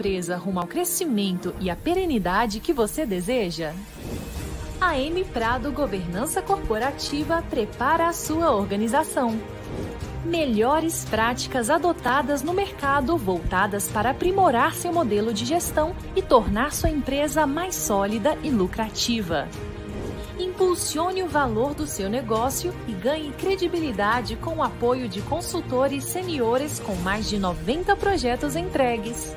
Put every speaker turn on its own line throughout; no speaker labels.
empresa rumo ao crescimento e à perenidade que você deseja? A M Prado Governança Corporativa prepara a sua organização. Melhores práticas adotadas no mercado voltadas para aprimorar seu modelo de gestão e tornar sua empresa mais sólida e lucrativa. Impulsione o valor do seu negócio e ganhe credibilidade com o apoio de consultores seniores com mais de 90 projetos entregues.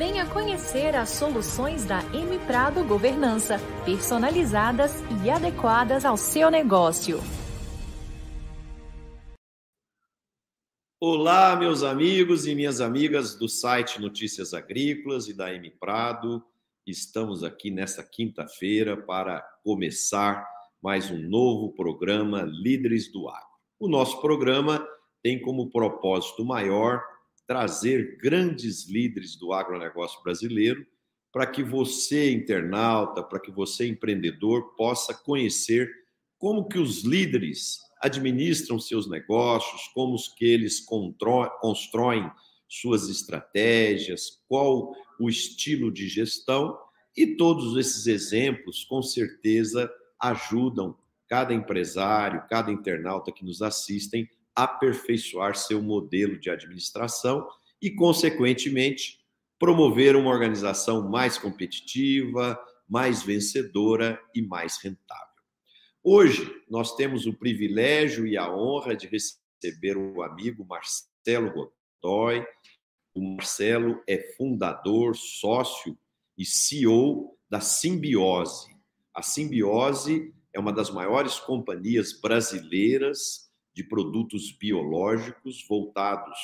Venha conhecer as soluções da M Prado Governança, personalizadas e adequadas ao seu negócio.
Olá, meus amigos e minhas amigas do site Notícias Agrícolas e da M Prado. Estamos aqui nesta quinta-feira para começar mais um novo programa Líderes do Agro. O nosso programa tem como propósito maior trazer grandes líderes do agronegócio brasileiro para que você, internauta, para que você, empreendedor, possa conhecer como que os líderes administram seus negócios, como que eles constroem suas estratégias, qual o estilo de gestão, e todos esses exemplos, com certeza, ajudam cada empresário, cada internauta que nos assistem aperfeiçoar seu modelo de administração e, consequentemente, promover uma organização mais competitiva, mais vencedora e mais rentável. Hoje, nós temos o privilégio e a honra de receber o amigo Marcelo Godoy. O Marcelo é fundador, sócio e CEO da Simbiose. A Simbiose é uma das maiores companhias brasileiras de produtos biológicos voltados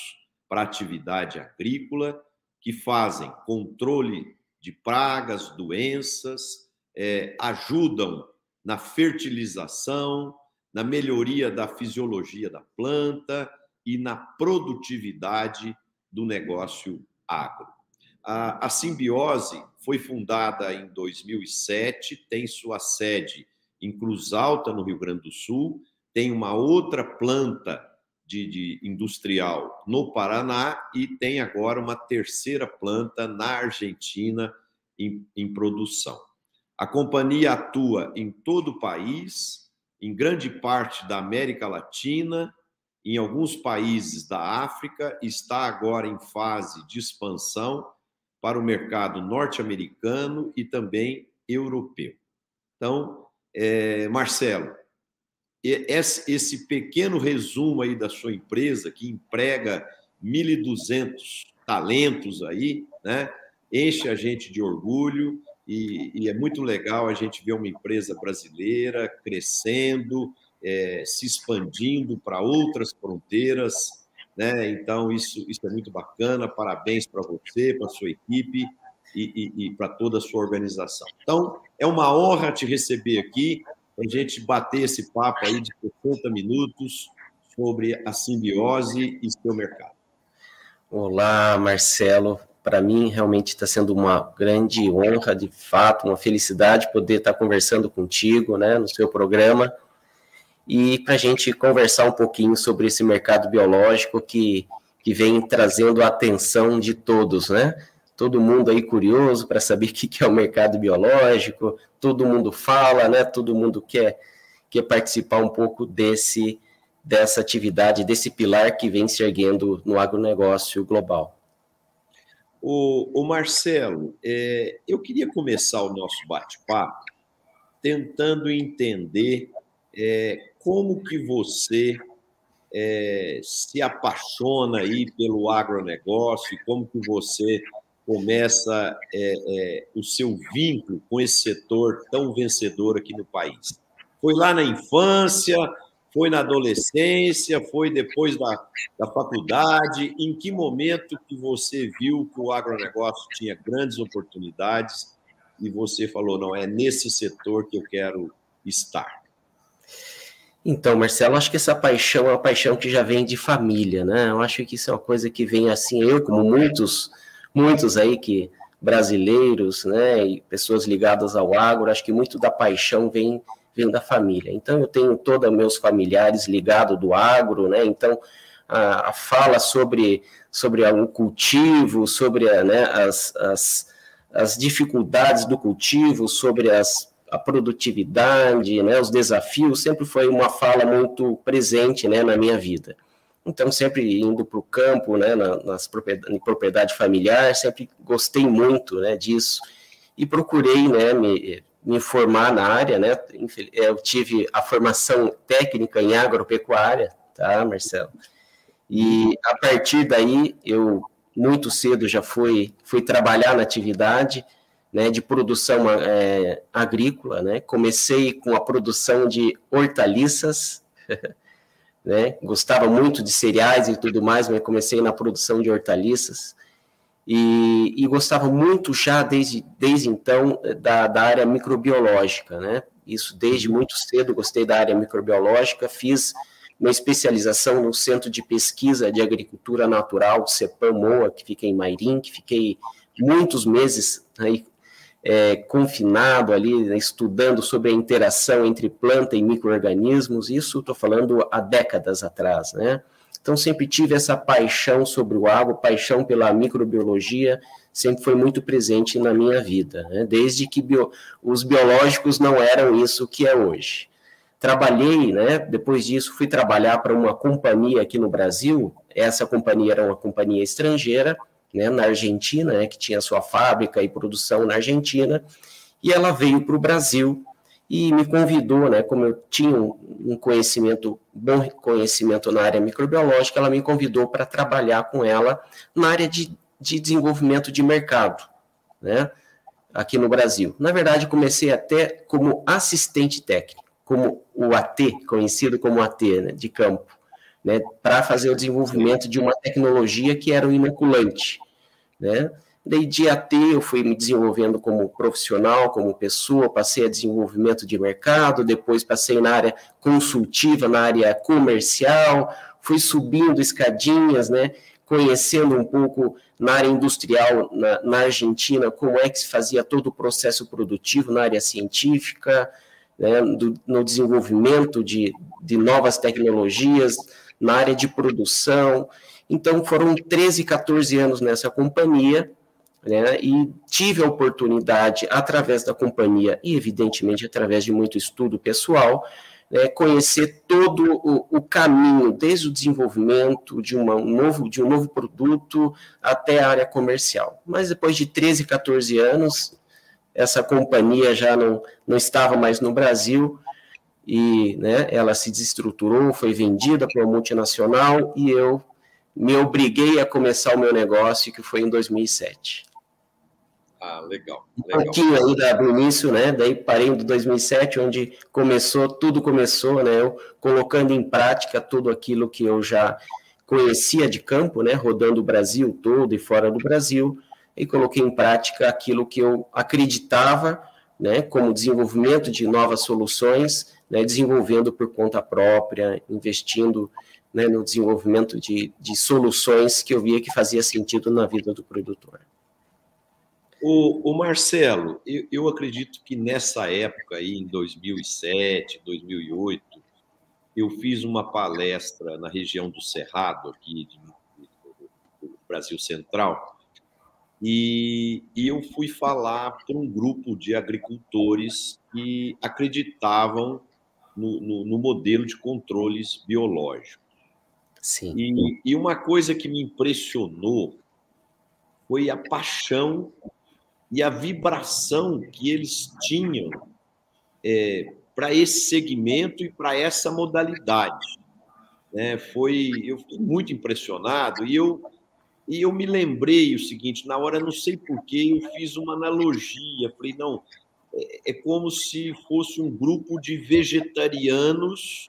para atividade agrícola, que fazem controle de pragas, doenças, é, ajudam na fertilização, na melhoria da fisiologia da planta e na produtividade do negócio agro. A, a Simbiose foi fundada em 2007, tem sua sede em Cruz Alta, no Rio Grande do Sul, tem uma outra planta de, de, industrial no Paraná e tem agora uma terceira planta na Argentina em, em produção. A companhia atua em todo o país, em grande parte da América Latina, em alguns países da África, está agora em fase de expansão para o mercado norte-americano e também europeu. Então, é, Marcelo, esse pequeno resumo aí da sua empresa, que emprega 1.200 talentos aí, né? enche a gente de orgulho e, e, é muito legal a gente ver uma empresa brasileira crescendo, é, se expandindo para outras fronteiras, né? Então isso, isso é muito bacana. Parabéns para você, para sua equipe e, e, e para toda a sua organização. Então é uma honra te receber aqui a gente bater esse papo aí de 60 minutos sobre a simbiose e seu mercado.
Olá, Marcelo. Para mim, realmente está sendo uma grande honra, de fato, uma felicidade poder estar conversando contigo, né, no seu programa, e para a gente conversar um pouquinho sobre esse mercado biológico que, que vem trazendo a atenção de todos, né? Todo mundo aí curioso para saber o que é o mercado biológico, todo mundo fala, né? Todo mundo quer, quer participar um pouco desse dessa atividade, desse pilar que vem se erguendo no agronegócio global.
O, o Marcelo, é, eu queria começar o nosso bate-papo tentando entender é, como que você é, se apaixona aí pelo agronegócio como que você começa é, é, o seu vínculo com esse setor tão vencedor aqui no país? Foi lá na infância, foi na adolescência, foi depois da, da faculdade? Em que momento que você viu que o agronegócio tinha grandes oportunidades e você falou, não, é nesse setor que eu quero estar?
Então, Marcelo, acho que essa paixão é uma paixão que já vem de família, né? Eu acho que isso é uma coisa que vem assim, eu, como muitos, muitos aí que brasileiros, né, e pessoas ligadas ao agro, acho que muito da paixão vem vem da família. Então, eu tenho todos meus familiares ligados do agro, né? Então, a, a fala sobre, sobre o cultivo, sobre né, as, as, as dificuldades do cultivo, sobre as a produtividade, né, os desafios, sempre foi uma fala muito presente né, na minha vida. Então, sempre indo para o campo, né, nas propriedade, em propriedade familiar, sempre gostei muito né, disso e procurei né, me, me formar na área. Né, eu tive a formação técnica em agropecuária, tá, Marcelo? E a partir daí, eu muito cedo já fui, fui trabalhar na atividade, né, de produção é, agrícola, né? Comecei com a produção de hortaliças, né? Gostava muito de cereais e tudo mais, mas comecei na produção de hortaliças e, e gostava muito já desde, desde então da, da área microbiológica, né? Isso desde muito cedo gostei da área microbiológica, fiz uma especialização no Centro de Pesquisa de Agricultura Natural, CEPAM-MOA, que fica em Mairim, que fiquei muitos meses aí é, confinado ali, né, estudando sobre a interação entre planta e micro-organismos, isso estou falando há décadas atrás, né? Então, sempre tive essa paixão sobre o agro, paixão pela microbiologia, sempre foi muito presente na minha vida, né? desde que bio, os biológicos não eram isso que é hoje. Trabalhei, né? depois disso, fui trabalhar para uma companhia aqui no Brasil, essa companhia era uma companhia estrangeira, né, na Argentina, né, que tinha sua fábrica e produção na Argentina, e ela veio para o Brasil e me convidou, né, como eu tinha um conhecimento, bom conhecimento na área microbiológica, ela me convidou para trabalhar com ela na área de, de desenvolvimento de mercado, né, aqui no Brasil. Na verdade, comecei até como assistente técnico, como o AT, conhecido como AT, né, de campo, né, para fazer o desenvolvimento de uma tecnologia que era o inoculante né? Daí de AT eu fui me desenvolvendo como profissional, como pessoa, passei a desenvolvimento de mercado, depois passei na área consultiva, na área comercial, fui subindo escadinhas, né? Conhecendo um pouco na área industrial na, na Argentina, como é que se fazia todo o processo produtivo na área científica, né? Do, no desenvolvimento de, de novas tecnologias, na área de produção, então, foram 13, 14 anos nessa companhia, né, e tive a oportunidade, através da companhia e, evidentemente, através de muito estudo pessoal, né, conhecer todo o, o, caminho, desde o desenvolvimento de, uma, um novo, de um novo produto até a área comercial. Mas depois de 13, 14 anos, essa companhia já não, não estava mais no Brasil, e né, ela se desestruturou, foi vendida para uma multinacional, e eu me obriguei a começar o meu negócio, que foi em 2007.
Ah, legal.
legal. Um pouquinho ainda do início, né? Daí parei em 2007, onde começou, tudo começou, né? Eu colocando em prática tudo aquilo que eu já conhecia de campo, né? Rodando o Brasil todo e fora do Brasil, e coloquei em prática aquilo que eu acreditava, né? Como desenvolvimento de novas soluções, né? Desenvolvendo por conta própria, investindo né, no desenvolvimento de, de soluções que eu via que fazia sentido na vida do produtor.
O, o Marcelo, eu, eu, acredito que nessa época aí, em 2007, 2008, eu fiz uma palestra na região do Cerrado, aqui do Brasil Central, e, e eu fui falar para um grupo de agricultores que acreditavam no, no, no modelo de controles biológicos.
Sim.
E, e uma coisa que me impressionou foi a paixão e a vibração que eles tinham é, para esse segmento e para essa modalidade. É, foi, eu fiquei muito impressionado e eu e eu me lembrei o seguinte, na hora não sei porquê, eu fiz uma analogia, falei não, é, como se fosse um grupo de vegetarianos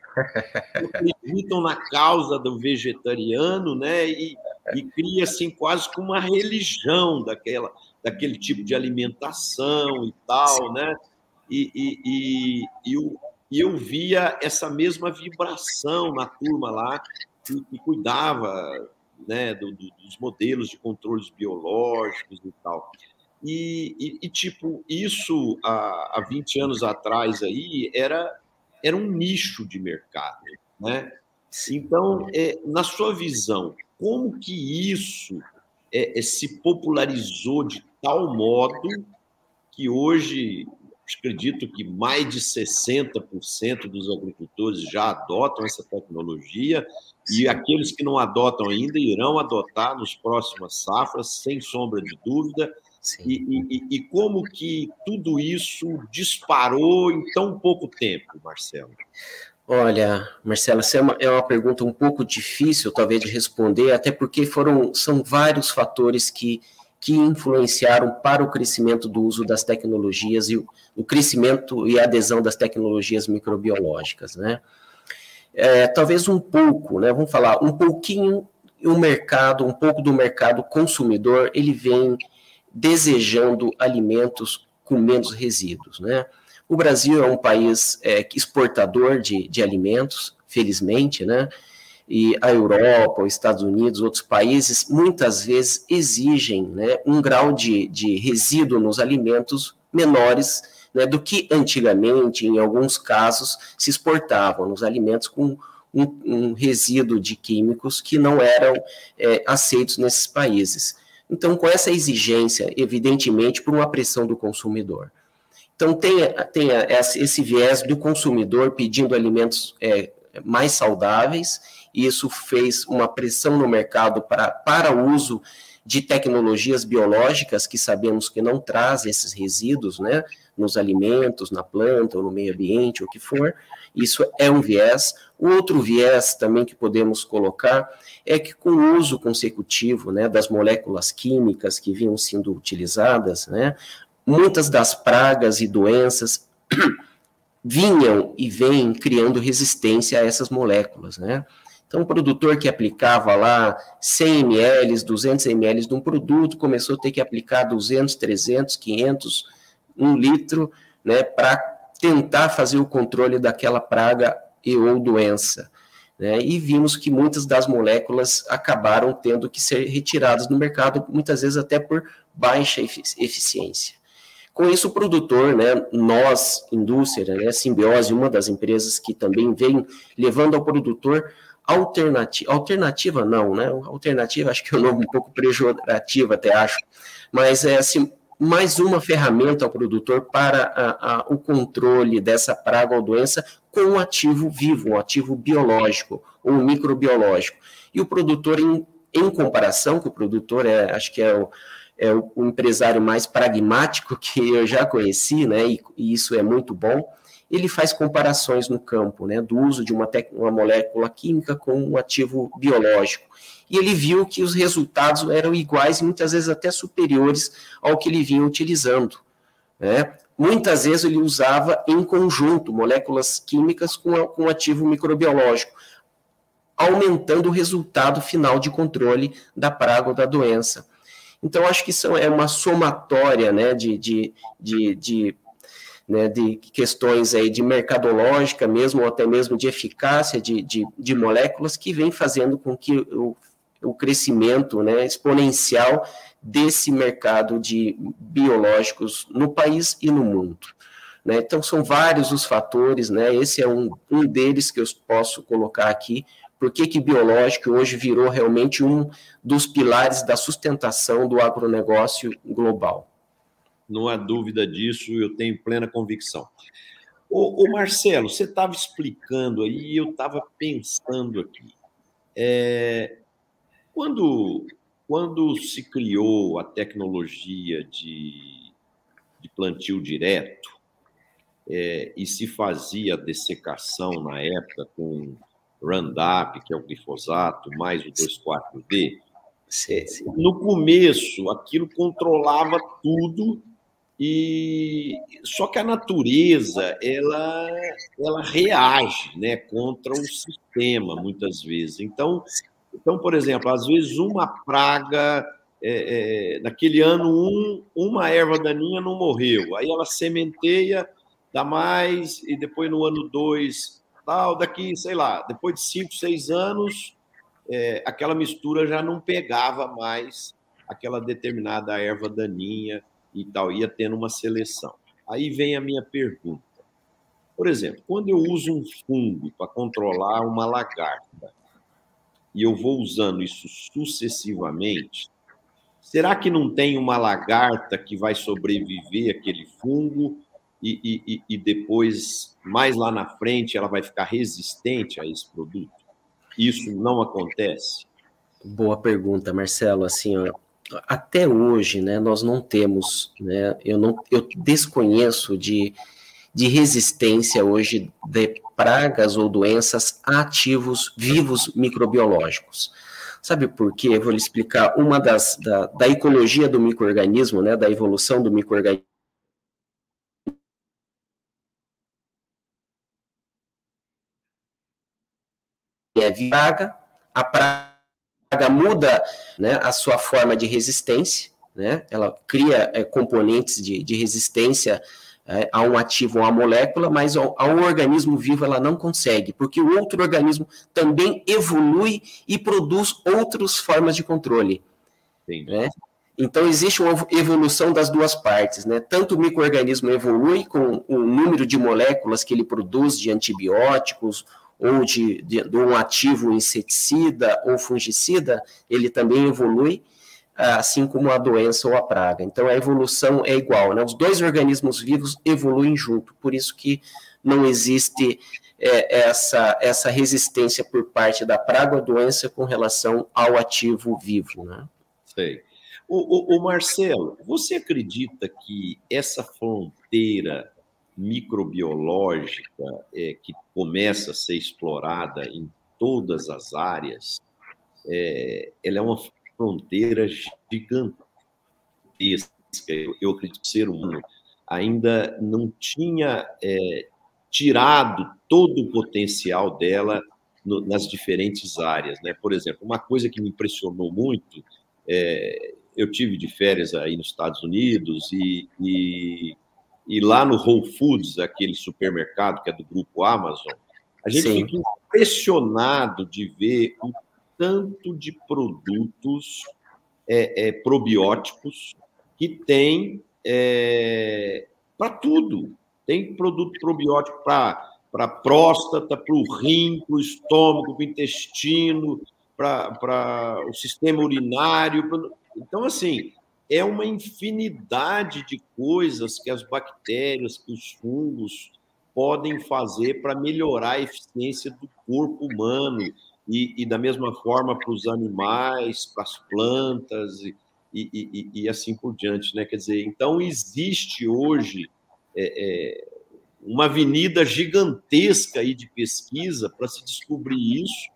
que acreditam na causa do vegetariano, né? E, e cria assim quase como uma religião daquela, daquele tipo de alimentação e tal, né? E, e, e, e, o, e eu via essa mesma vibração na turma lá, que, que cuidava né, do, do, dos modelos de controles biológicos e tal. E, e, e, tipo, isso há, há 20 anos atrás aí era, era um nicho de mercado, né? Então, é, na sua visão, como que isso é, é, se popularizou de tal modo que hoje acredito que mais de 60% dos agricultores já adotam essa tecnologia e aqueles que não adotam ainda irão adotar nos próximas safras, sem sombra de dúvida. E, e, e, como que tudo isso disparou em tão pouco tempo, Marcelo?
Olha, Marcelo, essa é uma, é uma pergunta um pouco difícil, talvez, de responder, até porque foram, são vários fatores que, que influenciaram para o crescimento do uso das tecnologias e o, o crescimento e a adesão das tecnologias microbiológicas, né? É, talvez um pouco, né? Vamos falar um pouquinho o mercado, um pouco do mercado consumidor, ele vem desejando alimentos com menos resíduos, né? O Brasil é um país é, exportador de, de alimentos, felizmente, né? E a Europa, os Estados Unidos, outros países, muitas vezes exigem né, um grau de, de resíduo nos alimentos menores né, do que antigamente, em alguns casos, se exportavam nos alimentos com um, um resíduo de químicos que não eram é, aceitos nesses países. Então, com essa exigência, evidentemente, por uma pressão do consumidor. Então, tem esse viés do consumidor pedindo alimentos é, mais saudáveis, e isso fez uma pressão no mercado para, para uso de tecnologias biológicas que sabemos que não trazem esses resíduos, né, nos alimentos, na planta ou no meio ambiente, o que for. Isso é um viés. O outro viés também que podemos colocar é que com o uso consecutivo, né, das moléculas químicas que vinham sendo utilizadas, né, muitas das pragas e doenças vinham e vêm criando resistência a essas moléculas, né? Então, o produtor que aplicava lá 100 ml, 200 ml de um produto, começou a ter que aplicar 200, 300, 500, 1 litro, né, para tentar fazer o controle daquela praga e ou doença. Né, e vimos que muitas das moléculas acabaram tendo que ser retiradas do mercado, muitas vezes até por baixa eficiência. Com isso, o produtor, né, nós, indústria, né, Simbiose, uma das empresas que também vem levando ao produtor alternativa, alternativa não, né? Alternativa acho que é um nome um pouco pejorativo até acho, mas é assim, mais uma ferramenta ao produtor para a, a, o controle dessa praga ou doença com um ativo vivo, um ativo biológico ou microbiológico. E o produtor, em, em comparação, que o produtor é, acho que é o, é o, empresário mais pragmático que eu já conheci, né? E, e isso é muito bom ele faz comparações no campo, né, do uso de uma, uma molécula química com um ativo biológico. E ele viu que os resultados eram iguais muitas vezes até superiores ao que ele vinha utilizando. Né? Muitas vezes ele usava em conjunto moléculas químicas com, com ativo microbiológico, aumentando o resultado final de controle da praga ou da doença. Então, acho que isso é uma somatória né, de, de, de, de né, de questões aí de mercadológica mesmo, ou até mesmo de eficácia de, de, de moléculas, que vem fazendo com que o, o crescimento né, exponencial desse mercado de biológicos no país e no mundo. Né? Então, são vários os fatores, né? esse é um, um deles que eu posso colocar aqui, por que, que biológico hoje virou realmente um dos pilares da sustentação do agronegócio global
não há dúvida disso, eu tenho plena convicção. Ô, ô Marcelo, você estava explicando aí e eu estava pensando aqui. É, quando, quando se criou a tecnologia de, de plantio direto é, e se fazia a dessecação na época com Roundup, que é o glifosato, mais o 2,4-D, é, no começo aquilo controlava tudo e só que a natureza ela ela reage, né, contra o sistema muitas vezes. Então, então por exemplo, às vezes uma praga é, é, naquele ano um, uma erva daninha não morreu, aí ela sementeia, dá mais, e depois no ano 2, tal, daqui, sei lá, depois de 5, 6 anos, é, aquela mistura já não pegava mais aquela determinada erva daninha e tal, ia tendo uma seleção. Aí vem a minha pergunta. Por exemplo, quando eu uso um fungo para controlar uma lagarta, e eu vou usando isso sucessivamente, será que não tem uma lagarta que vai sobreviver aquele fungo e, e, e depois, mais lá na frente, ela vai ficar resistente a esse produto? Isso não acontece?
Boa pergunta, Marcelo. Assim, até hoje, né, nós não temos, né, eu não, eu desconheço de, de resistência hoje de pragas ou doenças ativos vivos microbiológicos. Sabe por quê? Eu vou lhe explicar uma das da, da ecologia do microorganismo, né, da evolução do microorganismo. É praga, a praga muda né, a sua forma de resistência, né, ela cria é, componentes de, de resistência é, a um ativo, a uma molécula, mas ao, ao, organismo vivo ela não consegue, porque o outro organismo também evolui e produz outras formas de controle. Né? Então, existe uma evolução das duas partes, né? Tanto o microorganismo evolui com o número de moléculas que ele produz de antibióticos ou de, de, de, um ativo inseticida ou fungicida, ele também evolui, assim como a doença ou a praga. Então, a evolução é igual, né? Os dois organismos vivos evoluem junto, por isso que não existe é, essa, essa resistência por parte da praga ou doença com relação ao ativo vivo, né?
Sei. O, o, o Marcelo, você acredita que essa fronteira microbiológica é, que começa a ser explorada em todas as áreas, é, ela é uma fronteira gigantesca. Eu, eu acredito que o ser humano ainda não tinha é, tirado todo o potencial dela no, nas diferentes áreas. Né? Por exemplo, uma coisa que me impressionou muito, é, eu tive de férias aí nos Estados Unidos e, e e lá no Whole Foods, aquele supermercado que é do grupo Amazon, a gente Sim. fica impressionado de ver o tanto de produtos é, é, probióticos que tem é, para tudo. Tem produto probiótico para a próstata, para o rim, para o estômago, para o intestino, para o sistema urinário. Pra... Então, assim, é uma infinidade de coisas que as bactérias, que os fungos podem fazer para melhorar a eficiência do corpo humano e, e da mesma forma para os animais, para as plantas e, e, e, assim por diante, né? Quer dizer, então existe hoje é, é, uma avenida gigantesca aí de pesquisa para se descobrir isso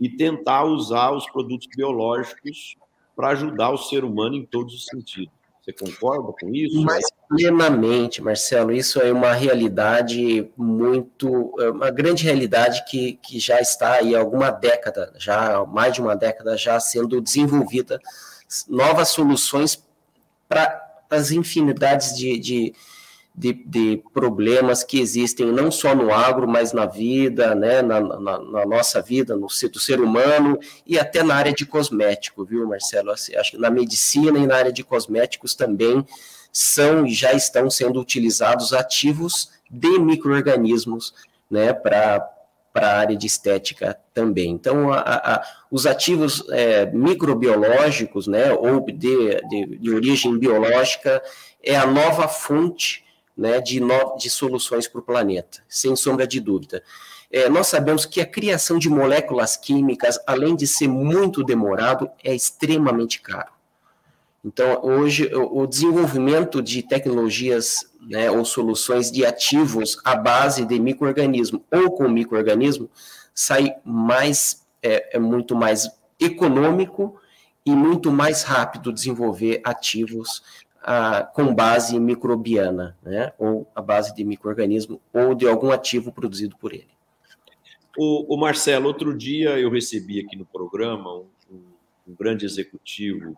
e tentar usar os produtos biológicos para ajudar o ser humano em todos os sentidos. Você concorda com isso?
Mas plenamente, Marcelo, isso é uma realidade muito, é uma grande realidade que, que já está aí há alguma década, já mais de uma década já sendo desenvolvida novas soluções para as infinidades de, de de, de, problemas que existem não só no agro, mas na vida, né, na, na, na nossa vida, no do ser humano e até na área de cosmético, viu, Marcelo? Assim, acho que na medicina e na área de cosméticos também são e já estão sendo utilizados ativos de micro-organismos, né, para para a área de estética também. Então, a, a, os ativos é, microbiológicos, né, ou de, de, de origem biológica, é a nova fonte né, de, no, de soluções para o planeta, sem sombra de dúvida. É, nós sabemos que a criação de moléculas químicas, além de ser muito demorado, é extremamente caro. Então, hoje, o, desenvolvimento de tecnologias né, ou soluções de ativos à base de microorganismo ou com microorganismo sai mais, é, é muito mais econômico e muito mais rápido desenvolver ativos com base microbiana, né, ou a base de microorganismo, ou de algum ativo produzido por ele.
O, o Marcelo, outro dia eu recebi aqui no programa um, um, um grande executivo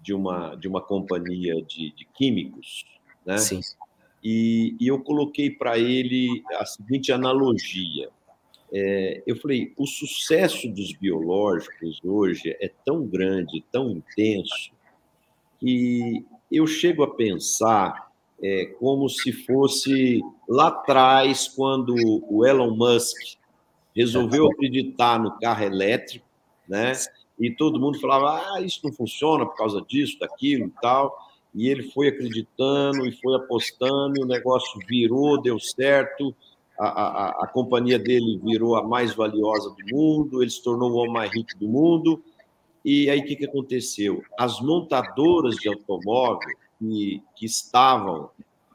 de uma, de uma companhia de, de químicos, né? Sim. e, e eu coloquei para ele a seguinte analogia. É, eu falei, o sucesso dos biológicos hoje é tão grande, tão intenso, que eu chego a pensar é, como se fosse lá atrás, quando o Elon Musk resolveu acreditar no carro elétrico, né? E todo mundo falava, ah, isso não funciona por causa disso, daquilo e tal. E ele foi acreditando e foi apostando, e o negócio virou, deu certo, a, a, a companhia dele virou a mais valiosa do mundo, ele se tornou o homem mais rico do mundo. E aí o que, que aconteceu? As montadoras de automóvel que, que estavam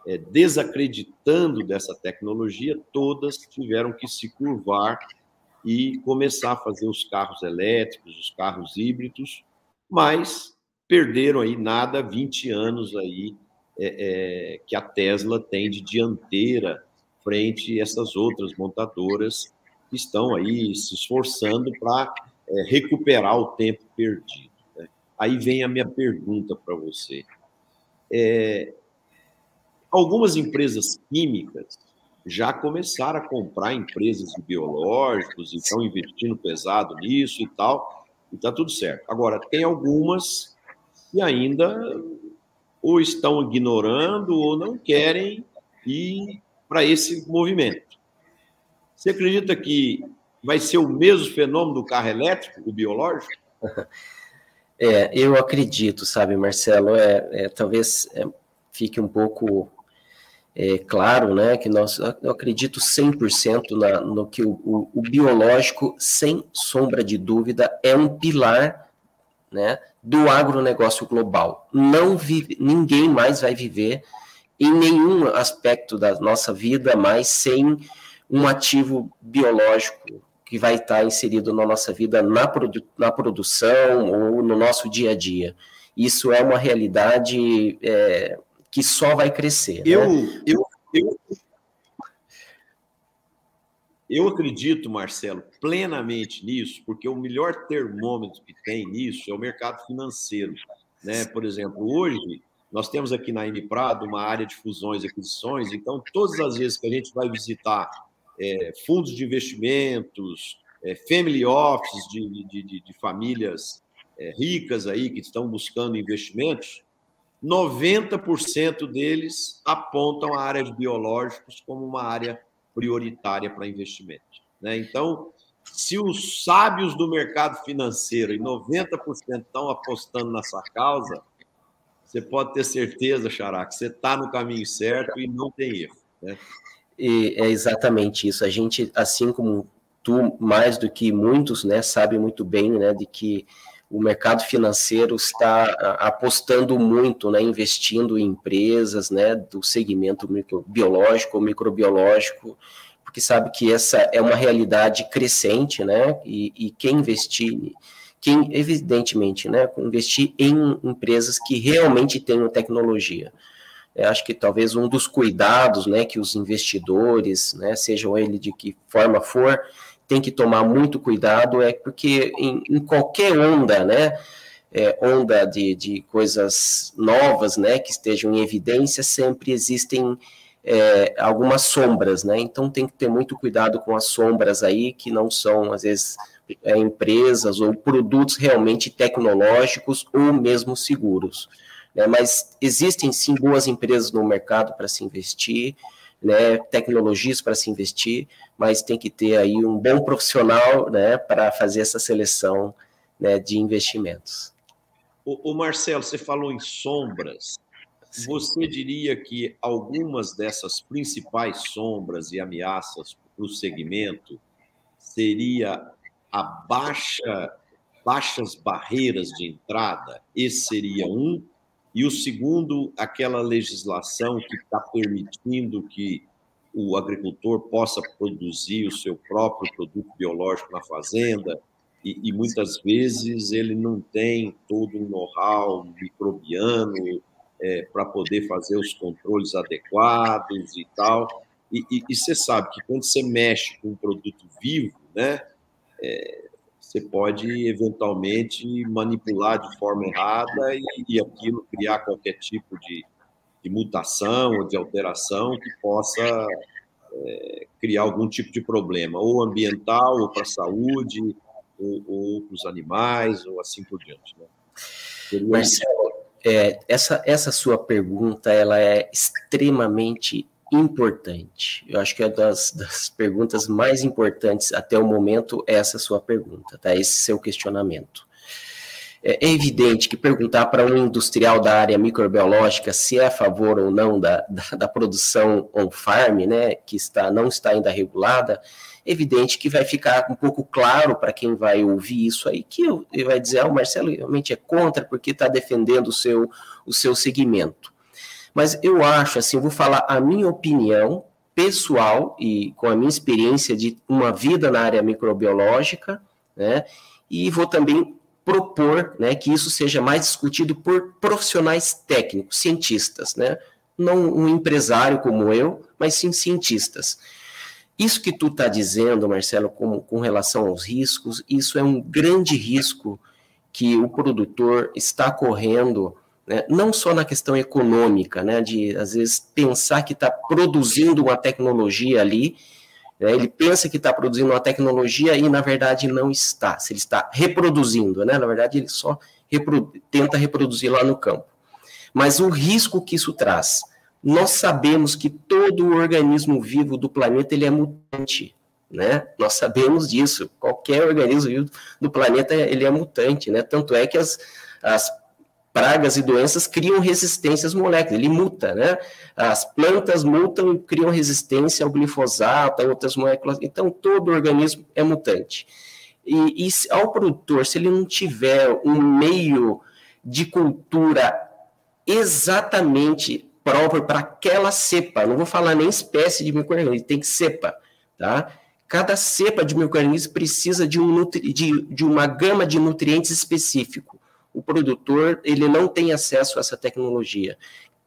é, desacreditando dessa tecnologia, todas tiveram que se curvar e começar a fazer os carros elétricos, os carros híbridos, mas perderam aí nada 20 anos aí é, é, que a Tesla tem de dianteira frente a essas outras montadoras que estão aí se esforçando para é, recuperar o tempo perdido. Né? Aí vem a minha pergunta para você. É, algumas empresas químicas já começaram a comprar empresas de biológicos e estão investindo pesado nisso e tal, e está tudo certo. Agora, tem algumas que ainda ou estão ignorando ou não querem ir para esse movimento. Você acredita que vai ser o mesmo fenômeno do carro elétrico, o biológico?
É, eu acredito, sabe, Marcelo, é, é talvez é, fique um pouco é, claro, né, que nós, eu acredito 100% na, no que o, o, o, biológico, sem sombra de dúvida, é um pilar, né, do agronegócio global. Não vive, ninguém mais vai viver em nenhum aspecto da nossa vida mais sem um ativo biológico que vai estar inserido na nossa vida na, produ na produção ou no nosso dia a dia. Isso é uma realidade é, que só vai crescer.
Eu, né? eu, eu, eu acredito, Marcelo, plenamente nisso, porque o melhor termômetro que tem nisso é o mercado financeiro. Né? Por exemplo, hoje nós temos aqui na M Prado uma área de fusões e aquisições, então todas as vezes que a gente vai visitar é, fundos de investimentos, é, family offices de, de, de, de famílias é, ricas aí que estão buscando investimentos, 90% deles apontam a área de biológicos como uma área prioritária para investimento. Né? Então, se os sábios do mercado financeiro e 90% estão apostando nessa causa, você pode ter certeza, Xará, que você está no caminho certo e não tem erro. Né?
E é exatamente isso. A gente, assim como tu, mais do que muitos, né, sabe muito bem, né, de que o mercado financeiro está apostando muito, né, investindo em empresas, né, do segmento biológico ou microbiológico, porque sabe que essa é uma realidade crescente, né, e, e quem investir, quem evidentemente, né, investir em empresas que realmente tenham tecnologia. Eu acho que talvez um dos cuidados, né, que os investidores, né, sejam ele de que forma for, tem que tomar muito cuidado, é porque em, em qualquer onda, né, é, onda de, de coisas novas, né, que estejam em evidência, sempre existem é, algumas sombras, né, então tem que ter muito cuidado com as sombras aí, que não são, às vezes, é, empresas ou produtos realmente tecnológicos ou mesmo seguros. Né? Mas existem sim boas empresas no mercado para se investir, né? tecnologias para se investir, mas tem que ter aí um bom profissional né? para fazer essa seleção né? de investimentos.
O, o Marcelo, você falou em sombras. Sim. Você diria que algumas dessas principais sombras e ameaças para o segmento seria a baixa, baixas barreiras de entrada? Esse seria um e o segundo, aquela legislação que está permitindo que o agricultor possa produzir o seu próprio produto biológico na fazenda, e, e muitas vezes ele não tem todo um know-how microbiano é, para poder fazer os controles adequados e tal. E, e, você sabe que quando você mexe com um produto vivo, né, é, você pode eventualmente manipular de forma errada e, e aquilo criar qualquer tipo de, de mutação ou de alteração que possa é, criar algum tipo de problema, ou ambiental, ou para a saúde, ou, ou para os animais, ou assim por diante. Né?
Marcelo, é, essa, essa sua pergunta ela é extremamente importante. Eu acho que é das, das perguntas mais importantes até o momento essa sua pergunta, tá? Esse seu questionamento. É, é evidente que perguntar para um industrial da área microbiológica se é a favor ou não da, da, da produção on-farm, né, que está, não está ainda regulada, é evidente que vai ficar um pouco claro para quem vai ouvir isso aí, que ele vai dizer, ah, o Marcelo realmente é contra porque está defendendo o seu, o seu segmento. Mas eu acho, assim, eu vou falar a minha opinião pessoal e com a minha experiência de uma vida na área microbiológica, né, e vou também propor né, que isso seja mais discutido por profissionais técnicos, cientistas, né? não um empresário como eu, mas sim cientistas. Isso que tu está dizendo, Marcelo, com, com relação aos riscos, isso é um grande risco que o produtor está correndo, né, não só na questão econômica, né, de às vezes pensar que está produzindo uma tecnologia ali né? Ele pensa que está produzindo uma tecnologia e, na verdade, não está. Se ele está reproduzindo, né? na verdade, ele só reprodu tenta reproduzir lá no campo. Mas o risco que isso traz, nós sabemos que todo organismo vivo do planeta ele é mutante, né? Nós sabemos disso. Qualquer organismo vivo do planeta ele é mutante, né? Tanto é que as, as pragas e doenças criam resistência às moléculas, ele muta, né? As plantas mutam e criam resistência ao glifosato, a outras moléculas. Então, todo organismo é mutante. E, e ao produtor, se ele não tiver um meio de cultura exatamente próprio para aquela cepa, não vou falar nem espécie de microorganismo, tem que cepa, tá? Cada cepa de microorganismo precisa de, um de, de uma gama de nutrientes específico o produtor ele não tem acesso a essa tecnologia.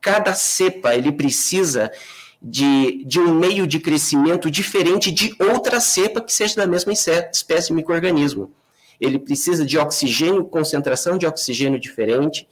Cada cepa ele precisa de, de um meio de crescimento diferente de outra cepa que seja da mesma espécie microorganismo. Ele precisa de oxigênio, concentração de oxigênio diferente.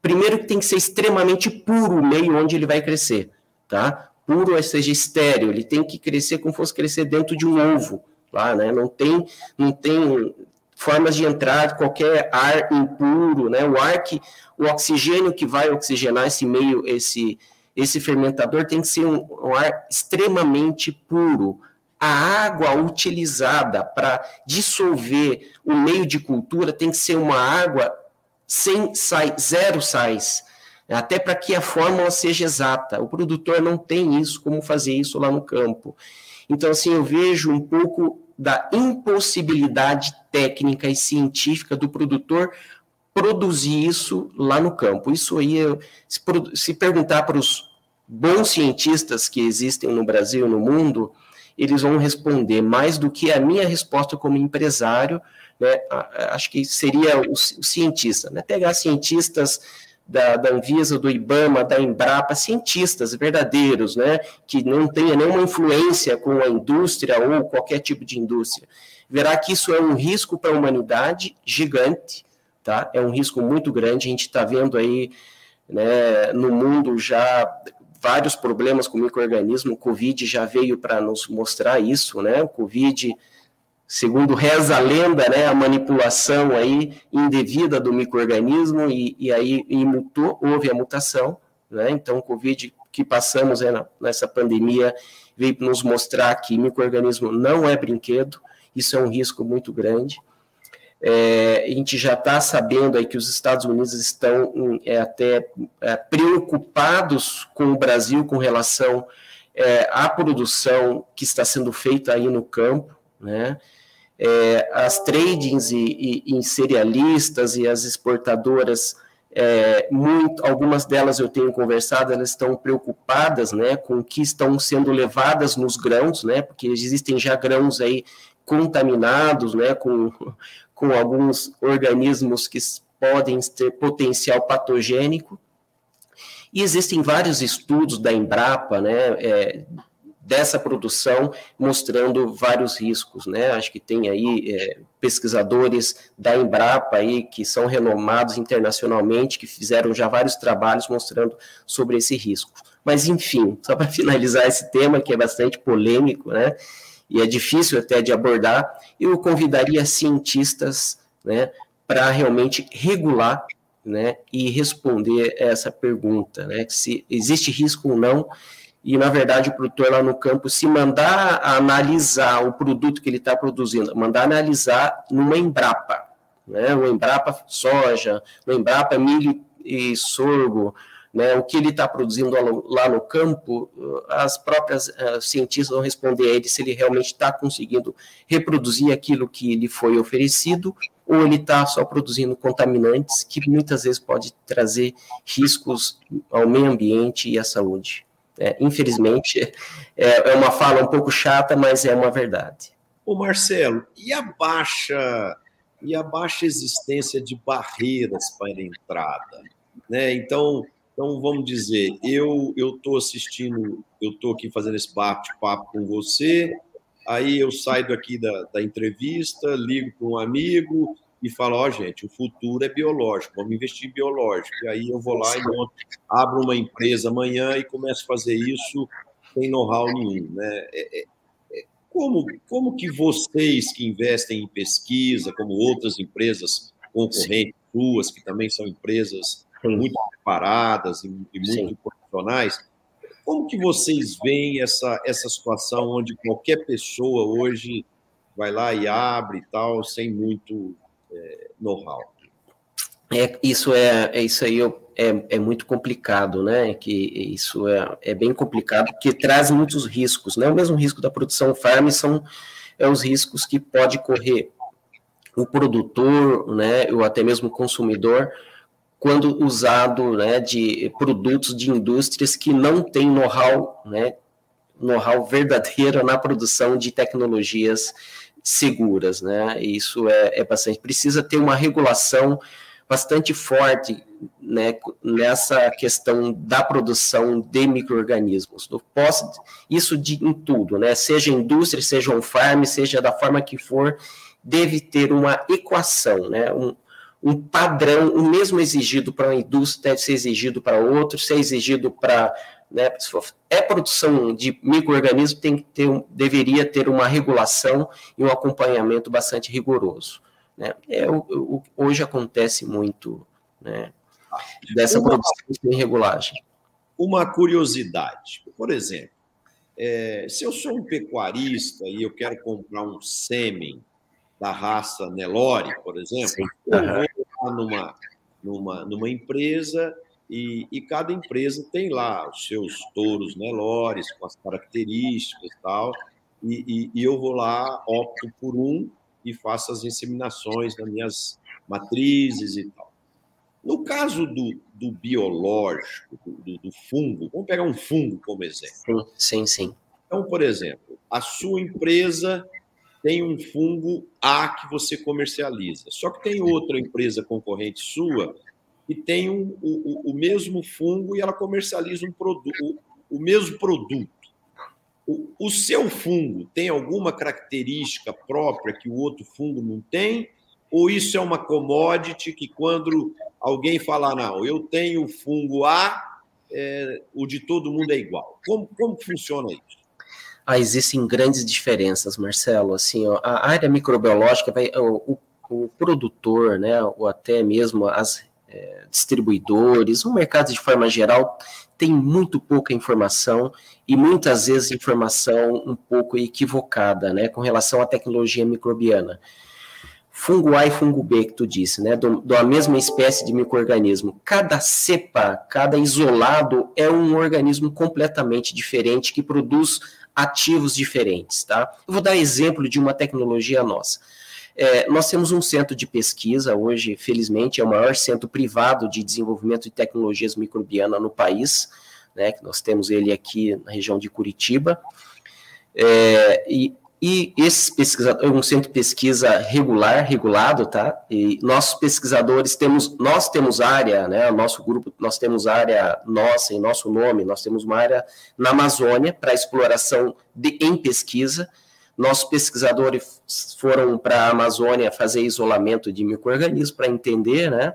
Primeiro que tem que ser extremamente puro o meio onde ele vai crescer, tá? Puro, ou seja, estéreo. Ele tem que crescer como fosse crescer dentro de um ovo, lá, né? Não tem, não tem formas de entrar qualquer ar impuro, né? O ar que, o oxigênio que vai oxigenar esse meio, esse, esse fermentador tem que ser um, um ar extremamente puro. A água utilizada para dissolver o meio de cultura tem que ser uma água sem sais, zero sais, até para que a fórmula seja exata. O produtor não tem isso, como fazer isso lá no campo. Então, assim, eu vejo um pouco da impossibilidade técnica e científica do produtor produzir isso lá no campo. Isso aí, se, se perguntar para os bons cientistas que existem no Brasil, no mundo, eles vão responder mais do que a minha resposta como empresário, né? Acho que seria o, cientista, né? Pegar cientistas da, da Anvisa, do IBAMA, da Embrapa, cientistas verdadeiros, né, que não tenha nenhuma influência com a indústria ou qualquer tipo de indústria, verá que isso é um risco para a humanidade gigante, tá? É um risco muito grande. A gente está vendo aí, né, no mundo já vários problemas com microorganismo. O Covid já veio para nos mostrar isso, né? O Covid segundo reza a lenda, né, a manipulação aí indevida do microorganismo e, e aí e mutou, houve a mutação, né? Então o Covid que passamos né, nessa pandemia veio nos mostrar que microorganismo não é brinquedo, isso é um risco muito grande. É, a gente já está sabendo aí que os Estados Unidos estão é, até é, preocupados com o Brasil com relação é, à produção que está sendo feita aí no campo, né? É, as tradings e, e, e, cerealistas e as exportadoras, é, muito, algumas delas eu tenho conversado, elas estão preocupadas né, com o que estão sendo levadas nos grãos, né, porque existem já grãos aí contaminados né, com, com alguns organismos que podem ter potencial patogênico. E existem vários estudos da Embrapa, né, é, dessa produção, mostrando vários riscos, né? Acho que tem aí é, pesquisadores da Embrapa aí que são renomados internacionalmente, que fizeram já vários trabalhos mostrando sobre esse risco. Mas enfim, só para finalizar esse tema que é bastante polêmico, né? E é difícil até de abordar, eu convidaria cientistas, né, para realmente regular né, e responder essa pergunta, né, se existe risco ou não e, na verdade, o produtor lá no campo, se mandar analisar o produto que ele está produzindo, mandar analisar numa Embrapa, né, uma Embrapa soja, uma Embrapa milho e sorgo, né, o que ele está produzindo lá no campo, as próprias uh, cientistas vão responder a ele se ele realmente está conseguindo reproduzir aquilo que lhe foi oferecido ou ele está só produzindo contaminantes que muitas vezes pode trazer riscos ao meio ambiente e à saúde. É, infelizmente, é, é, uma fala um pouco chata, mas é uma verdade.
Ô Marcelo, e a baixa e a baixa existência de barreiras para a entrada, né? Então, então vamos dizer, eu eu estou assistindo, eu estou aqui fazendo esse bate-papo com você, aí eu saio daqui da, da entrevista, ligo para um amigo, e fala, ó, oh, gente, o futuro é biológico, vamos investir em biológico. E aí eu vou lá e monto, abro uma empresa amanhã e começo a fazer isso sem know-how nenhum, né? É, é, é, como, como que vocês que investem em pesquisa, como outras empresas concorrentes suas, que também são empresas muito preparadas e, e muito Sim. profissionais, como que vocês veem essa, essa situação onde qualquer pessoa hoje vai lá e abre e tal, sem muito é, know-how.
É, isso é, é isso aí é, é muito complicado, né? Que isso é, é bem complicado, porque traz muitos riscos, né? O mesmo risco da produção farm são é os riscos que pode correr o produtor, né? Ou até mesmo o consumidor quando usado, né? De produtos de indústrias que não têm know-how, né? Know-how verdadeiro na produção de tecnologias seguras, né? Isso é, é bastante. Precisa ter uma regulação bastante forte né, nessa questão da produção de micro-organismos. Isso de, em tudo, né? Seja indústria, seja um farm, seja da forma que for, deve ter uma equação, né? Um, um padrão, o mesmo exigido para uma indústria deve ser exigido para outro, ser exigido para né, é produção de microorganismos, tem que ter, deveria ter uma regulação e um acompanhamento bastante rigoroso. Né? É, o, o, hoje acontece muito né, dessa uma, produção sem regulagem.
Uma curiosidade, por exemplo, é, se eu sou um pecuarista e eu quero comprar um sêmen da raça Nelore, por exemplo, Sim. eu vou lá numa, numa, numa empresa e, e, cada empresa tem lá os seus touros Nelores, com as características e tal, e, e, eu vou lá, opto por um e faço as inseminações nas minhas matrizes e tal. No caso do, do biológico, do, do, fungo, vamos pegar um fungo como exemplo.
Sim, sim.
Então, por exemplo, a sua empresa tem um fungo A que você comercializa, só que tem outra empresa concorrente sua e tem um, o, o, mesmo fungo e ela comercializa um produto, o, o mesmo produto. O, o seu fungo tem alguma característica própria que o outro fungo não tem? Ou isso é uma commodity que quando alguém falar, não, eu tenho fungo A, é, o de todo mundo é igual? Como, como funciona isso?
Ah, existem grandes diferenças, Marcelo. Assim, ó, a área microbiológica vai, o, o, produtor, né, ou até mesmo as é, distribuidores, o mercado de forma geral tem muito pouca informação e muitas vezes informação um pouco equivocada, né, com relação à tecnologia microbiana. Fungo A e fungo B, que tu disse, né, do, da mesma espécie de microorganismo. Cada cepa, cada isolado é um organismo completamente diferente que produz ativos diferentes, tá? Eu vou dar exemplo de uma tecnologia nossa. É, nós temos um centro de pesquisa, hoje, felizmente, é o maior centro privado de desenvolvimento de tecnologias microbianas no país, né, nós temos ele aqui na região de Curitiba, é, e e esse pesquisador é um centro de pesquisa regular, regulado, tá? E nossos pesquisadores temos, nós temos área, né? Nosso grupo, nós temos área nossa, em nosso nome, nós temos uma área na Amazônia para exploração de, em pesquisa. Nossos pesquisadores foram para a Amazônia fazer isolamento de micro-organismos para entender, né?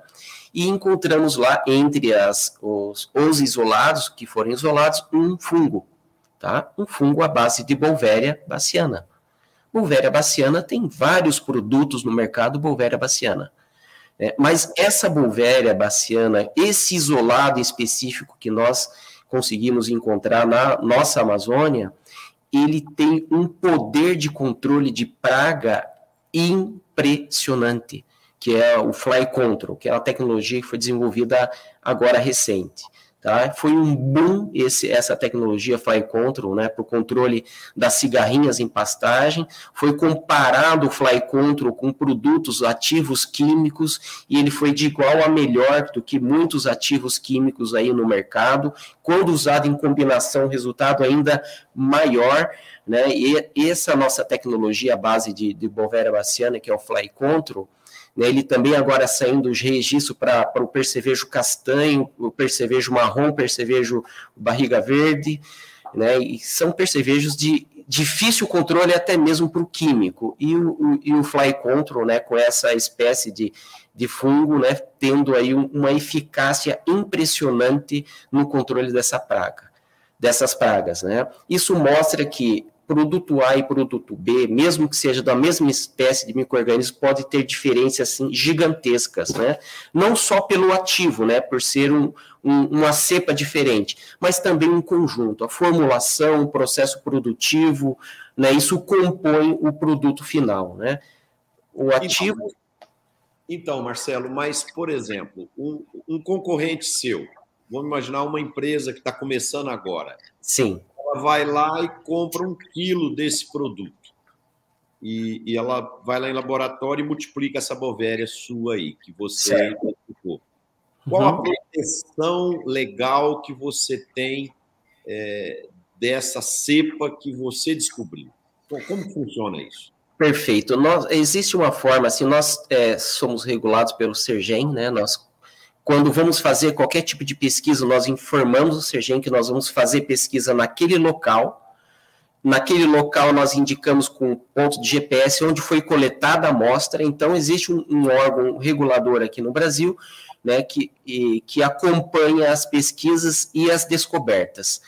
E encontramos lá, entre as, os, os isolados, que foram isolados, um fungo, tá? Um fungo à base de Bolvéria baciana. Bolvéria baciana tem vários produtos no mercado Bolvéria baciana. É, mas essa Bolvéria baciana, esse isolado específico que nós conseguimos encontrar na nossa Amazônia, ele tem um poder de controle de praga impressionante, que é o Fly Control, que é uma tecnologia que foi desenvolvida agora recente. Tá? Foi um boom esse, essa tecnologia Fly Control, né, para o controle das cigarrinhas em pastagem. Foi comparado o Fly Control com produtos ativos químicos e ele foi de igual a melhor do que muitos ativos químicos aí no mercado. Quando usado em combinação, resultado ainda maior. Né? E essa nossa tecnologia base de, de Bovera baciana, que é o Fly Control, né, ele também agora saindo de registro para o percevejo castanho, o percevejo marrom, percevejo barriga verde, né, e são percevejos de difícil controle até mesmo para o químico. E o, e o fly control, né, com essa espécie de, de fungo, né, tendo aí uma eficácia impressionante no controle dessa praga, dessas pragas, né. Isso mostra que produto A e produto B, mesmo que seja da mesma espécie de microorganismo, pode ter diferenças assim, gigantescas, né? Não só pelo ativo, né, por ser um, um, uma cepa diferente, mas também um conjunto, a formulação, o processo produtivo, né, isso compõe o produto final, né? O então, ativo...
Então, então Marcelo, mas, por exemplo, um, um concorrente seu, vamos imaginar uma empresa que está começando agora.
Sim
ela vai lá e compra um quilo desse produto. E, e, ela vai lá em laboratório e multiplica essa bovéria sua aí, que você identificou. Qual uhum. a proteção legal que você tem é, dessa cepa que você descobriu? Como funciona isso?
Perfeito. Nós, existe uma forma, assim, nós é, somos regulados pelo Sergem, né? Nós quando vamos fazer qualquer tipo de pesquisa, nós informamos o Sergem que nós vamos fazer pesquisa naquele local. Naquele local, nós indicamos com ponto de GPS onde foi coletada a amostra. Então, existe um, um órgão regulador aqui no Brasil né, que, e, que acompanha as pesquisas e as descobertas.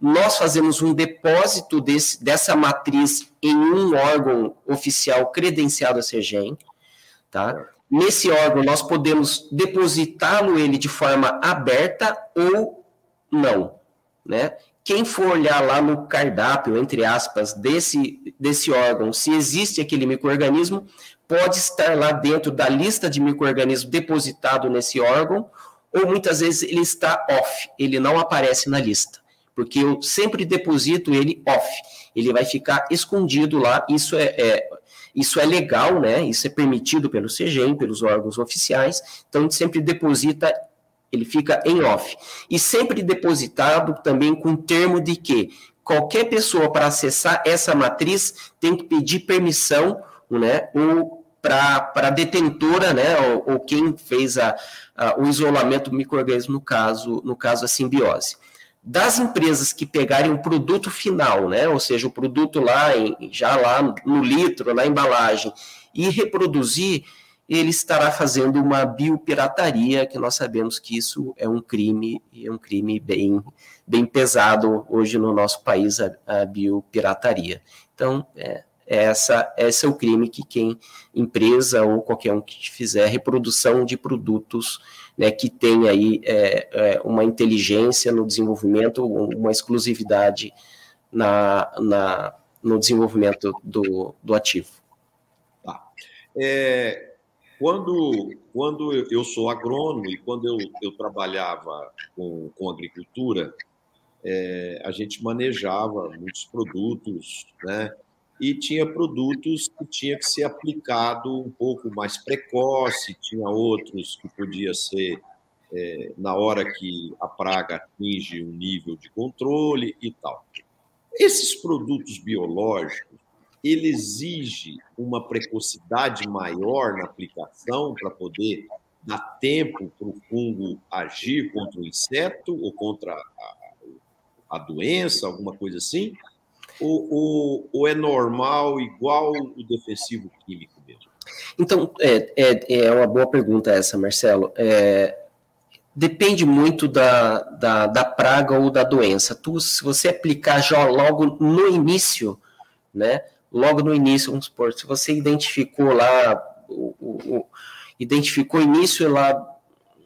Nós fazemos um depósito desse, dessa matriz em um órgão oficial credenciado a Sergem, tá? Nesse órgão, nós podemos depositá-lo ele de forma aberta ou não, né? Quem for olhar lá no cardápio, entre aspas, desse, desse órgão, se existe aquele microorganismo, pode estar lá dentro da lista de microorganismos depositado nesse órgão, ou muitas vezes ele está off, ele não aparece na lista, porque eu sempre deposito ele off, ele vai ficar escondido lá, isso é, é isso é legal, né? Isso é permitido pelo CGEM, pelos órgãos oficiais. Então, a gente sempre deposita, ele fica em off. E sempre depositado também com termo de que qualquer pessoa para acessar essa matriz tem que pedir permissão, né? Ou para a detentora, né? Ou, ou quem fez a, a, o isolamento do microorganismo, no caso, no caso a simbiose das empresas que pegarem o produto final, né, ou seja, o produto lá em, já lá no litro, na embalagem, e reproduzir, ele estará fazendo uma biopirataria, que nós sabemos que isso é um crime, e é um crime bem, bem pesado hoje no nosso país, a, a biopirataria. Então, é, essa, esse é o crime que quem, empresa ou qualquer um que fizer reprodução de produtos né, que tem aí é, é, uma inteligência no desenvolvimento, uma exclusividade na, na, no desenvolvimento do, do ativo.
Tá. É, quando, quando eu sou agrônomo e quando eu, eu trabalhava com, com agricultura, é, a gente manejava muitos produtos, né? E tinha produtos que tinha que ser aplicado um pouco mais precoce, tinha outros que podia ser é, na hora que a praga atinge um nível de controle e tal. Esses produtos biológicos, ele exige uma precocidade maior na aplicação para poder dar tempo para o fungo agir contra o inseto ou contra a, a doença, alguma coisa assim? Ou, ou, ou, é normal, igual o defensivo químico mesmo?
Então, é, é, é uma boa pergunta essa, Marcelo. É, depende muito da, da, da, praga ou da doença. Tu, se você aplicar já logo no início, né? Logo no início, vamos supor, se você identificou lá, o, o, o identificou início lá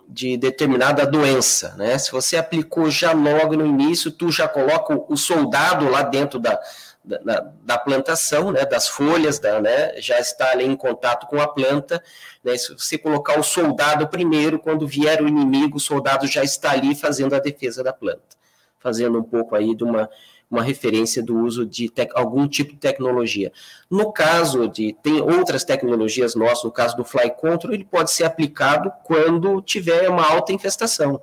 de determinada doença, né? Se você aplicou já logo no início, tu já coloca o soldado lá dentro da, da, da, plantação, né, das folhas, da, né, já está ali em contato com a planta. Né, se você colocar o soldado primeiro, quando vier o inimigo, o soldado já está ali fazendo a defesa da planta, fazendo um pouco aí de uma, uma referência do uso de algum tipo de tecnologia. No caso de, tem outras tecnologias nossas, no caso do Fly Control, ele pode ser aplicado quando tiver uma alta infestação.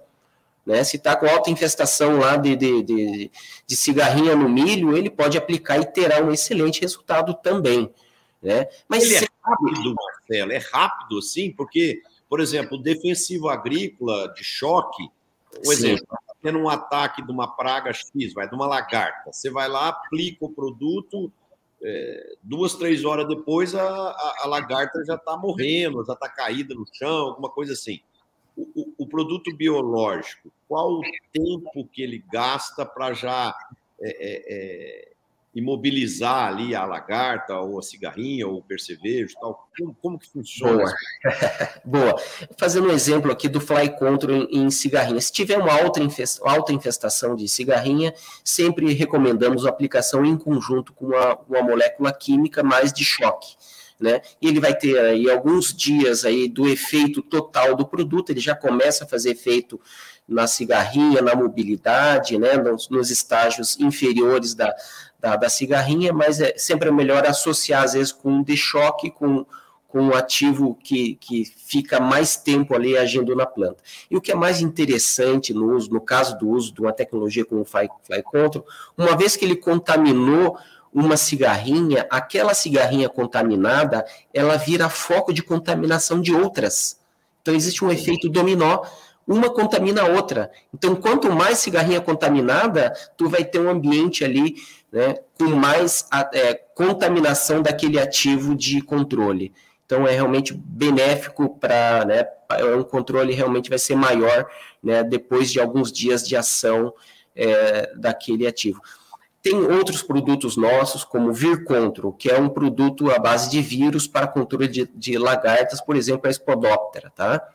Né? Se está com alta infestação lá de, de, de, de, cigarrinha no milho, ele pode aplicar e terá um excelente resultado também. Né?
Mas ele é rápido, Marcelo, é rápido assim, porque, por exemplo, o defensivo agrícola de choque, um Sim. exemplo, tendo um ataque de uma praga X, vai, de uma lagarta, você vai lá, aplica o produto, é, duas, três horas depois a, a, a lagarta já está morrendo, já está caída no chão, alguma coisa assim. O, o, produto biológico, qual o tempo que ele gasta para já é, é, é, imobilizar ali a lagarta, ou a cigarrinha, ou o percevejo, tal? Como, como que funciona?
Boa. Boa. Fazendo um exemplo aqui do fly control em, em cigarrinha. Se tiver uma alta, infestação, alta infestação de cigarrinha, sempre recomendamos a aplicação em conjunto com uma, uma molécula química mais de choque né? E ele vai ter aí alguns dias aí do efeito total do produto, ele já começa a fazer efeito na cigarrinha, na mobilidade, né? Nos, nos estágios inferiores da, da, da, cigarrinha, mas é sempre melhor associar, às vezes, com um de choque, com com um ativo que, que fica mais tempo ali agindo na planta. E o que é mais interessante no uso, no caso do uso de uma tecnologia como o Fly, Fly Control, uma vez que ele contaminou uma cigarrinha, aquela cigarrinha contaminada, ela vira foco de contaminação de outras. Então existe um efeito dominó, uma contamina a outra. Então quanto mais cigarrinha contaminada, tu vai ter um ambiente ali, né, com mais é, contaminação daquele ativo de controle. Então é realmente benéfico para, né, um controle realmente vai ser maior, né, depois de alguns dias de ação é, daquele ativo. Tem outros produtos nossos, como VirControl, que é um produto à base de vírus para controle de, de lagartas, por exemplo, a Spodoptera, tá?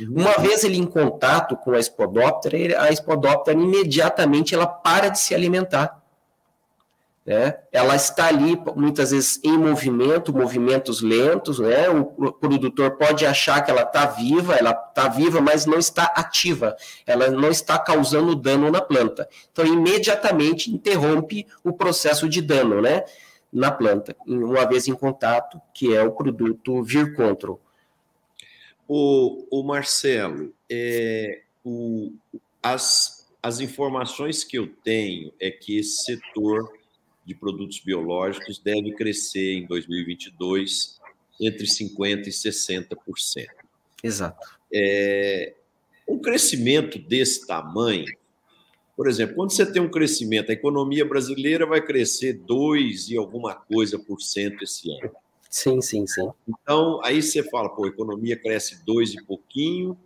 Uhum. Uma vez ele em contato com a Spodoptera, a Spodoptera imediatamente ela para de se alimentar. Né? Ela está ali muitas vezes em movimento, movimentos lentos, né? O produtor pode achar que ela está viva, ela está viva, mas não está ativa, ela não está causando dano na planta. Então, imediatamente interrompe o processo de dano, né? Na planta, uma vez em contato, que é o produto Vir Control.
O, o Marcelo, é, o, as, as informações que eu tenho é que esse setor de produtos biológicos deve crescer em 2022 entre 50% e 60%.
Exato.
É, um crescimento desse tamanho, por exemplo, quando você tem um crescimento, a economia brasileira vai crescer 2 e alguma coisa por cento esse ano.
Sim, sim, sim.
Então, aí você fala, pô, a economia cresce 2 e pouquinho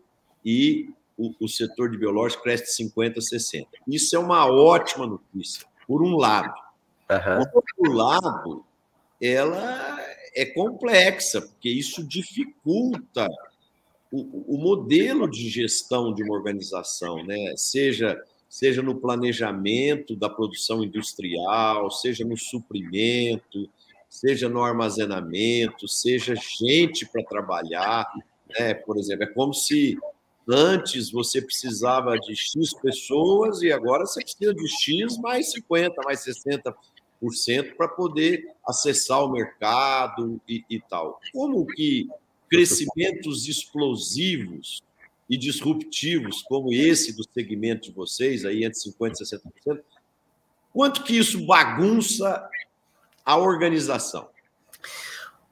e o, o setor de biológico cresce de 50 a 60. Isso é uma ótima notícia, por um lado. Uhum. Por outro lado, ela é complexa, porque isso dificulta o, o, modelo de gestão de uma organização, né? seja, seja no planejamento da produção industrial, seja no suprimento, seja no armazenamento, seja gente para trabalhar. Né? Por exemplo, é como se antes você precisava de X pessoas e agora você precisa de X mais 50, mais 60 para poder acessar o mercado e, e tal. Como que crescimentos explosivos e disruptivos, como esse do segmento de vocês, aí entre 50% e 60%, quanto que isso bagunça a organização.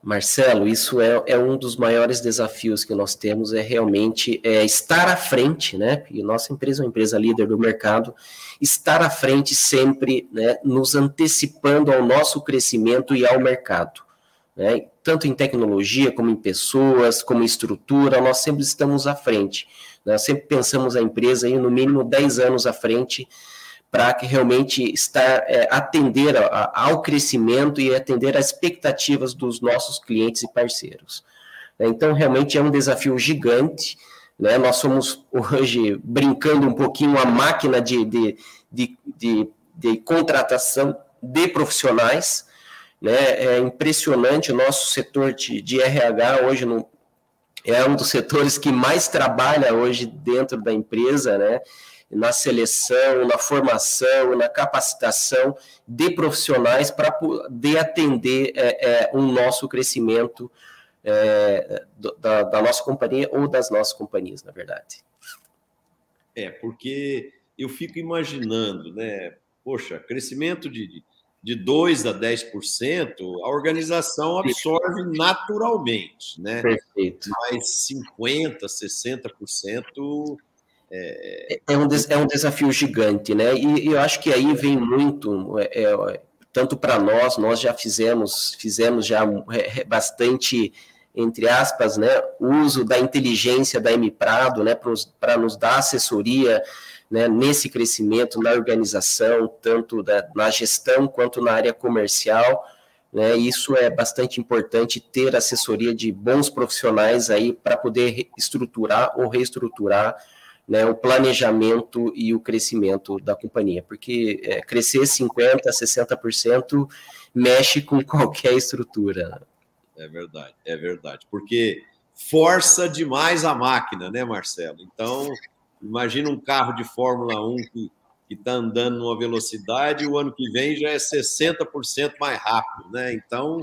Marcelo, isso é, é, um dos maiores desafios que nós temos, é realmente é, estar à frente, né? E nossa empresa é uma empresa líder do mercado, estar à frente sempre, né, nos antecipando ao nosso crescimento e ao mercado. Né? Tanto em tecnologia, como em pessoas, como em estrutura, nós sempre estamos à frente. Nós sempre pensamos a empresa aí no mínimo 10 anos à frente para que realmente estar é, atender a, ao crescimento e atender às expectativas dos nossos clientes e parceiros. Então, realmente é um desafio gigante. Né? Nós somos hoje brincando um pouquinho a máquina de, de, de, de, de contratação de profissionais. Né? É impressionante o nosso setor de, de RH hoje no, é um dos setores que mais trabalha hoje dentro da empresa, né? Na seleção, na formação, na capacitação de profissionais para poder atender é, é, um nosso crescimento é, da, da, nossa companhia ou das nossas companhias, na verdade.
É, porque eu fico imaginando, né? Poxa, crescimento de, de 2% a 10%, a organização absorve naturalmente, né?
Perfeito.
Mas 50%, 60%
é, é, um, é um desafio gigante, né? E, e eu acho que aí vem muito, é, é tanto para nós, nós já fizemos, fizemos já é, bastante, entre aspas, né, uso da inteligência da M Prado, né, para nos dar assessoria, né, nesse crescimento na organização, tanto da, na gestão quanto na área comercial, né, isso é bastante importante ter assessoria de bons profissionais aí para poder estruturar ou reestruturar né, o planejamento e o crescimento da companhia, porque é, crescer 50%, 60% mexe com qualquer estrutura.
É verdade, é verdade, porque força demais a máquina, né, Marcelo? Então, imagina um carro de Fórmula 1 que está andando numa velocidade, o ano que vem já é 60% mais rápido, né? Então,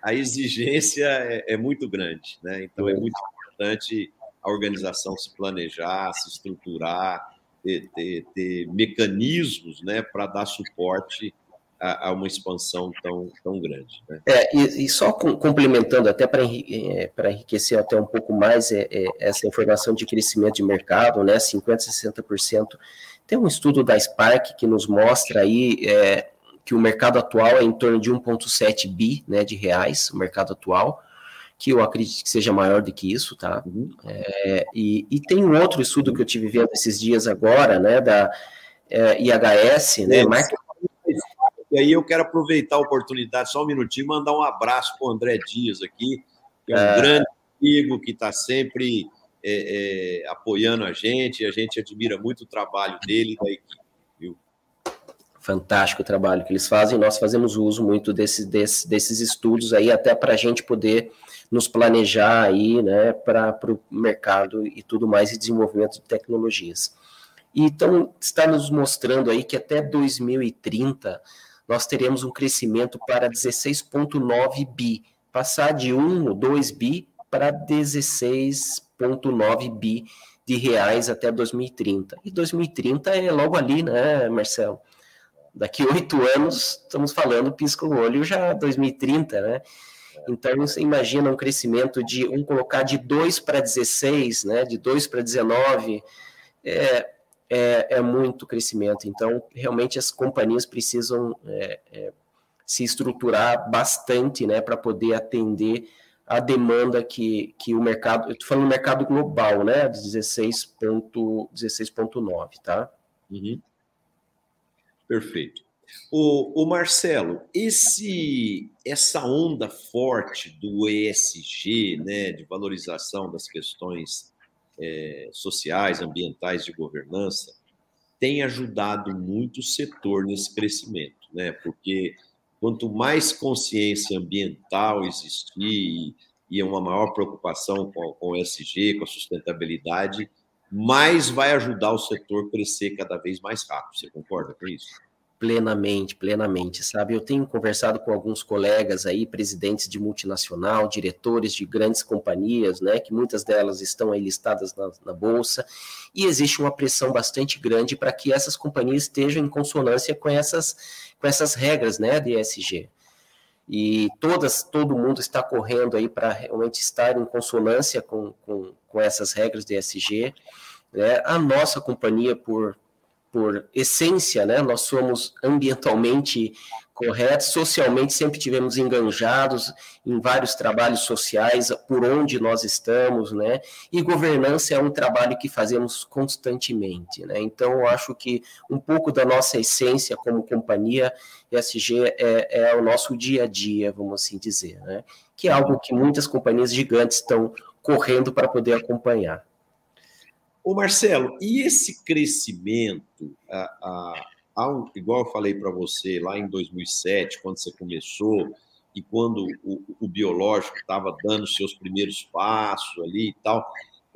a exigência é, é muito grande, né? Então, é muito importante a organização se planejar, se estruturar, ter, ter, ter mecanismos né, para dar suporte a, a, uma expansão tão, tão grande. Né?
É, e, e, só com, complementando, até para é, enriquecer até um pouco mais é, é, essa informação de crescimento de mercado, né, 50%, 60%, tem um estudo da Spark que nos mostra aí é, que o mercado atual é em torno de 1,7 bi né, de reais, o mercado atual, que eu acredito que seja maior do que isso, tá? Uhum. É, e, e, tem um outro estudo que eu tive vendo esses dias agora, né, da é, IHS, né, Market...
E aí eu quero aproveitar a oportunidade, só um minutinho, mandar um abraço para o André Dias aqui, que é um é... grande amigo que está sempre é, é, apoiando a gente, e a gente admira muito o trabalho dele e da equipe.
Fantástico o trabalho que eles fazem, nós fazemos uso muito desse, desse, desses estudos aí, até para a gente poder nos planejar aí, né, para o mercado e tudo mais, e desenvolvimento de tecnologias. Então, está nos mostrando aí que até 2030 nós teremos um crescimento para 16,9 bi, passar de 1 ou 2 bi para 16,9 bi de reais até 2030. E 2030 é logo ali, né, Marcelo? Daqui oito anos, estamos falando, pisca o olho já 2030, né? Então, você imagina um crescimento de, um colocar de 2 para 16, né, de 2 para 19, é, é, é, muito crescimento. Então, realmente, as companhias precisam é, é, se estruturar bastante né, para poder atender a demanda que, que o mercado, eu estou falando mercado global, né, de 16,9, 16 tá?
Uhum. Perfeito. O, o, Marcelo, esse, essa onda forte do ESG, né, de valorização das questões é, sociais, ambientais, de governança, tem ajudado muito o setor nesse crescimento, né? Porque quanto mais consciência ambiental existir e uma maior preocupação com, com o ESG, com a sustentabilidade, mais vai ajudar o setor crescer cada vez mais rápido. Você concorda com isso?
Plenamente, plenamente, sabe? Eu tenho conversado com alguns colegas aí, presidentes de multinacional, diretores de grandes companhias, né? Que muitas delas estão aí listadas na, na bolsa, e existe uma pressão bastante grande para que essas companhias estejam em consonância com essas, com essas regras, né? De ESG. E todas, todo mundo está correndo aí para realmente estar em consonância com, com, com essas regras de ESG. Né? A nossa companhia, por, por essência, né? nós somos ambientalmente correto. Socialmente, sempre tivemos enganjados em vários trabalhos sociais, por onde nós estamos, né? E governança é um trabalho que fazemos constantemente, né? Então, eu acho que um pouco da nossa essência como companhia ESG é, é o nosso dia a dia, vamos assim dizer, né? Que é algo que muitas companhias gigantes estão correndo para poder acompanhar.
Ô Marcelo, e esse crescimento, a igual eu falei para você lá em 2007, quando você começou, e quando o, o biológico estava dando seus primeiros passos ali e tal,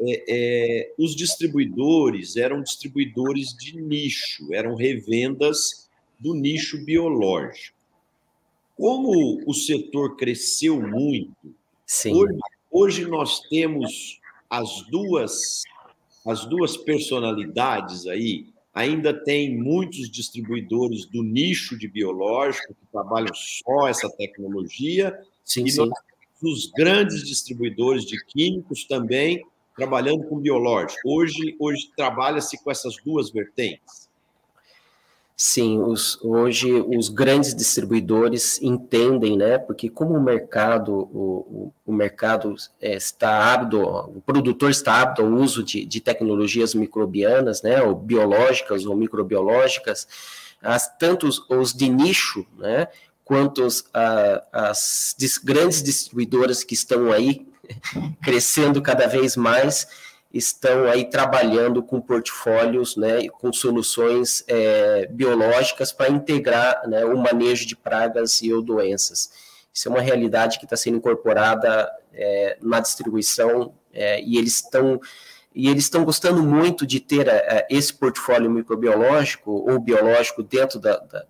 é, é, os distribuidores eram distribuidores de nicho, eram revendas do nicho biológico. Como o setor cresceu muito, hoje, hoje, nós temos as duas as duas personalidades aí Ainda tem muitos distribuidores do nicho de biológico que trabalham só essa tecnologia.
Sim,
e
sim.
os grandes distribuidores de químicos também trabalhando com biológico. Hoje, hoje trabalha-se com essas duas vertentes.
Sim, os, hoje os grandes distribuidores entendem, né? Porque como o mercado, o, o mercado é, está apto, o produtor está apto ao uso de, de tecnologias microbianas, né? Ou biológicas ou microbiológicas, as, tanto os, os de nicho, né? Quanto os, a, as grandes distribuidoras que estão aí crescendo cada vez mais estão aí trabalhando com portfólios, né, com soluções é, biológicas para integrar né, o manejo de pragas e ou doenças. Isso é uma realidade que está sendo incorporada é, na distribuição é, e eles estão e eles estão gostando muito de ter é, esse portfólio microbiológico ou biológico dentro da, da,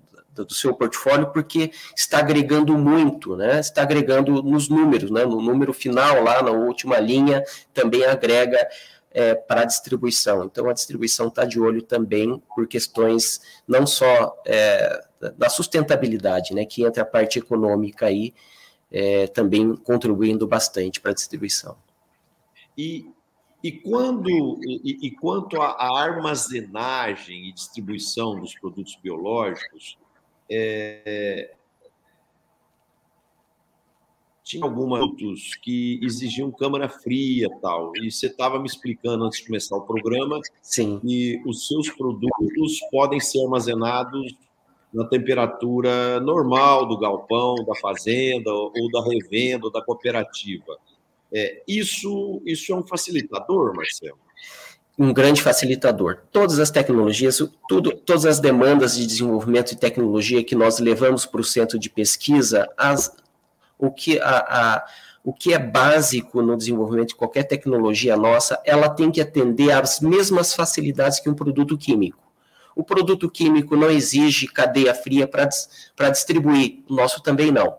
do seu portfólio, porque está agregando muito, né? Está agregando nos números, né? No número final, lá na última linha, também agrega é, para a distribuição. Então, a distribuição está de olho também por questões não só é, da sustentabilidade, né? Que entra a parte econômica aí, é, também contribuindo bastante para a distribuição.
E e, quando, e, e quanto à armazenagem e distribuição dos produtos biológicos, é, tinha alguns que exigiam câmara fria tal. E você estava me explicando antes de começar o programa
Sim.
que os seus produtos podem ser armazenados na temperatura normal do galpão, da fazenda, ou da revenda, ou da cooperativa. É, isso, isso é um facilitador, Marcelo?
Um grande facilitador. Todas as tecnologias, tudo, todas as demandas de desenvolvimento de tecnologia que nós levamos para o centro de pesquisa, as, o, que, a, a, o que é básico no desenvolvimento de qualquer tecnologia nossa, ela tem que atender às mesmas facilidades que um produto químico. O produto químico não exige cadeia fria para distribuir, o nosso também não.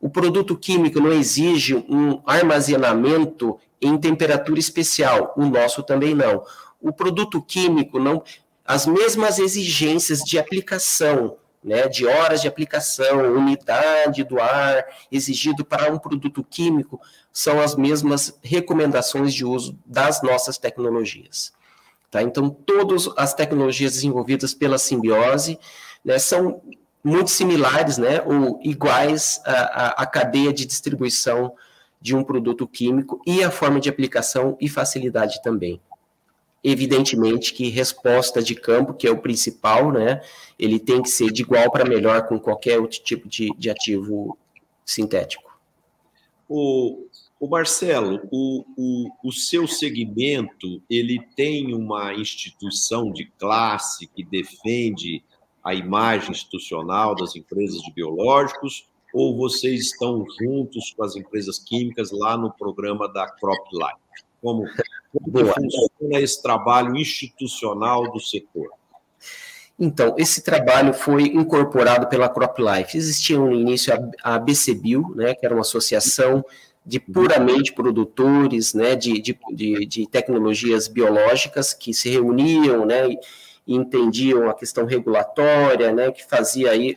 O produto químico não exige um armazenamento em temperatura especial, o nosso também não. O produto químico não, as mesmas exigências de aplicação, né, de horas de aplicação, umidade do ar exigido para um produto químico, são as mesmas recomendações de uso das nossas tecnologias. Tá? Então, todas as tecnologias desenvolvidas pela simbiose né, são muito similares né, ou iguais à, à cadeia de distribuição de um produto químico e a forma de aplicação e facilidade também. Evidentemente que resposta de campo, que é o principal, né, ele tem que ser de igual para melhor com qualquer outro tipo de, de ativo sintético.
O, o Marcelo, o, o, o seu segmento, ele tem uma instituição de classe que defende a imagem institucional das empresas de biológicos ou vocês estão juntos com as empresas químicas lá no programa da Crop Life? Como, como funciona esse trabalho institucional do setor?
Então, esse trabalho foi incorporado pela Crop Life. Existia no início a, a BCBio, né, que era uma associação de puramente produtores né, de, de, de, de tecnologias biológicas que se reuniam né, e entendiam a questão regulatória, né, que fazia aí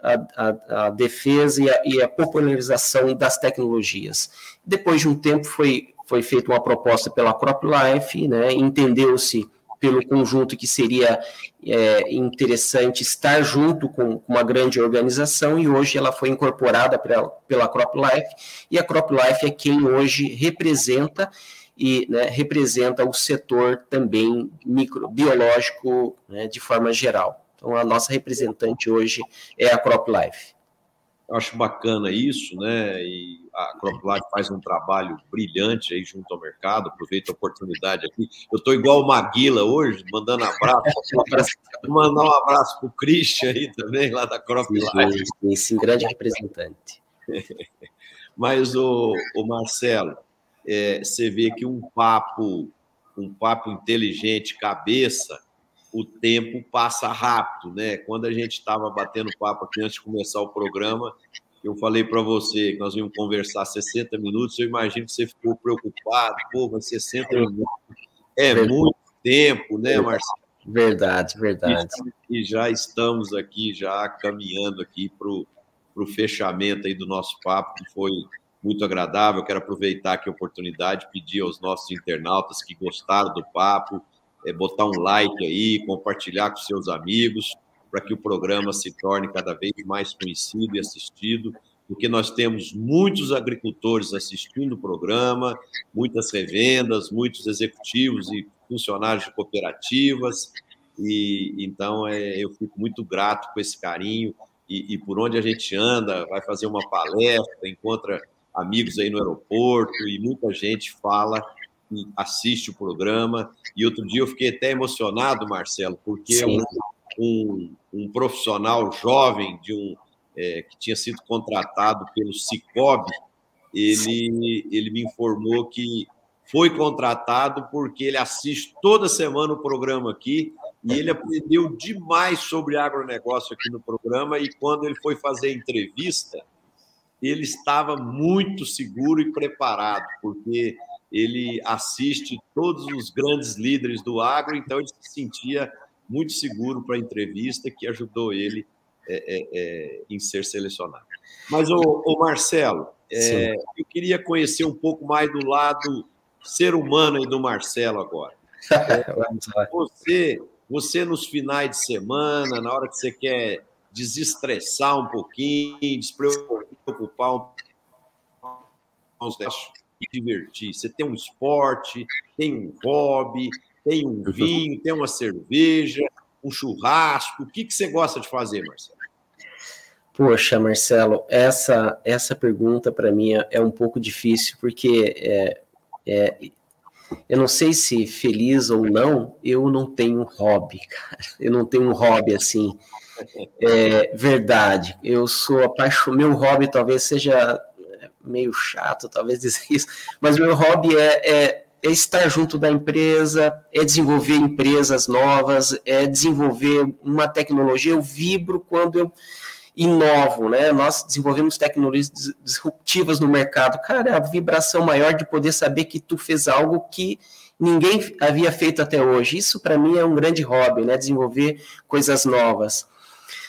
a, a, a defesa e a, e a, popularização das tecnologias. Depois de um tempo, foi, foi feita uma proposta pela CropLife, né, entendeu-se pelo conjunto que seria é, interessante estar junto com, uma grande organização e hoje ela foi incorporada pela, pela CropLife e a CropLife é quem hoje representa e né, representa o setor também microbiológico né, de forma geral. Então, a nossa representante hoje é a CropLife.
Eu acho bacana isso, né? E a CropLife faz um trabalho brilhante aí junto ao mercado. Aproveito a oportunidade aqui. Eu estou igual o Maguila hoje, mandando abraço. Mandar um abraço para o Christian aí também, lá da CropLife.
Sim, sim, grande representante.
Mas, o, o Marcelo, é, você vê que um papo, um papo inteligente, cabeça, o tempo passa rápido, né? Quando a gente estava batendo papo aqui antes de começar o programa, eu falei para você que nós íamos conversar 60 minutos, eu imagino que você ficou preocupado, pô, mas 60 minutos é muito tempo, né, Marcelo?
Verdade, verdade.
E, já estamos aqui, já caminhando aqui para o fechamento aí do nosso papo, que foi muito agradável. Quero aproveitar aqui a oportunidade, pedir aos nossos internautas que gostaram do papo, é, botar um like aí, compartilhar com seus amigos, para que o programa se torne cada vez mais conhecido e assistido, porque nós temos muitos agricultores assistindo o programa, muitas revendas, muitos executivos e funcionários de cooperativas, e então é, eu fico muito grato com esse carinho. E, e por onde a gente anda, vai fazer uma palestra, encontra amigos aí no aeroporto e muita gente fala e assiste o programa. E outro dia eu fiquei até emocionado, Marcelo, porque um, um, um, profissional jovem de um é, que tinha sido contratado pelo Cicobi, ele, ele me informou que foi contratado porque ele assiste toda semana o programa aqui e ele aprendeu demais sobre agronegócio aqui no programa e quando ele foi fazer entrevista, ele estava muito seguro e preparado, porque ele assiste todos os grandes líderes do agro, então ele se sentia muito seguro para a entrevista, que ajudou ele é, é, é, em ser selecionado. Mas, o, Marcelo, é, eu queria conhecer um pouco mais do lado ser humano aí do Marcelo agora. você, você nos finais de semana, na hora que você quer desestressar um pouquinho, despreocupar um pouco, divertir. Você tem um esporte, tem um hobby, tem um vinho, tem uma cerveja, um churrasco. O que, que você gosta de fazer, Marcelo?
Poxa, Marcelo, essa essa pergunta para mim é, é, um pouco difícil, porque é, é, eu não sei se feliz ou não, eu não tenho hobby, cara. Eu não tenho um hobby assim é verdade. Eu sou apaixonado. Meu hobby talvez seja meio chato, talvez dizer isso, mas meu hobby é, é, é, estar junto da empresa, é desenvolver empresas novas, é desenvolver uma tecnologia. Eu vibro quando eu inovo, né? Nós desenvolvemos tecnologias disruptivas no mercado. Cara, a vibração maior de poder saber que tu fez algo que ninguém havia feito até hoje. Isso para mim é um grande hobby, né? Desenvolver coisas novas.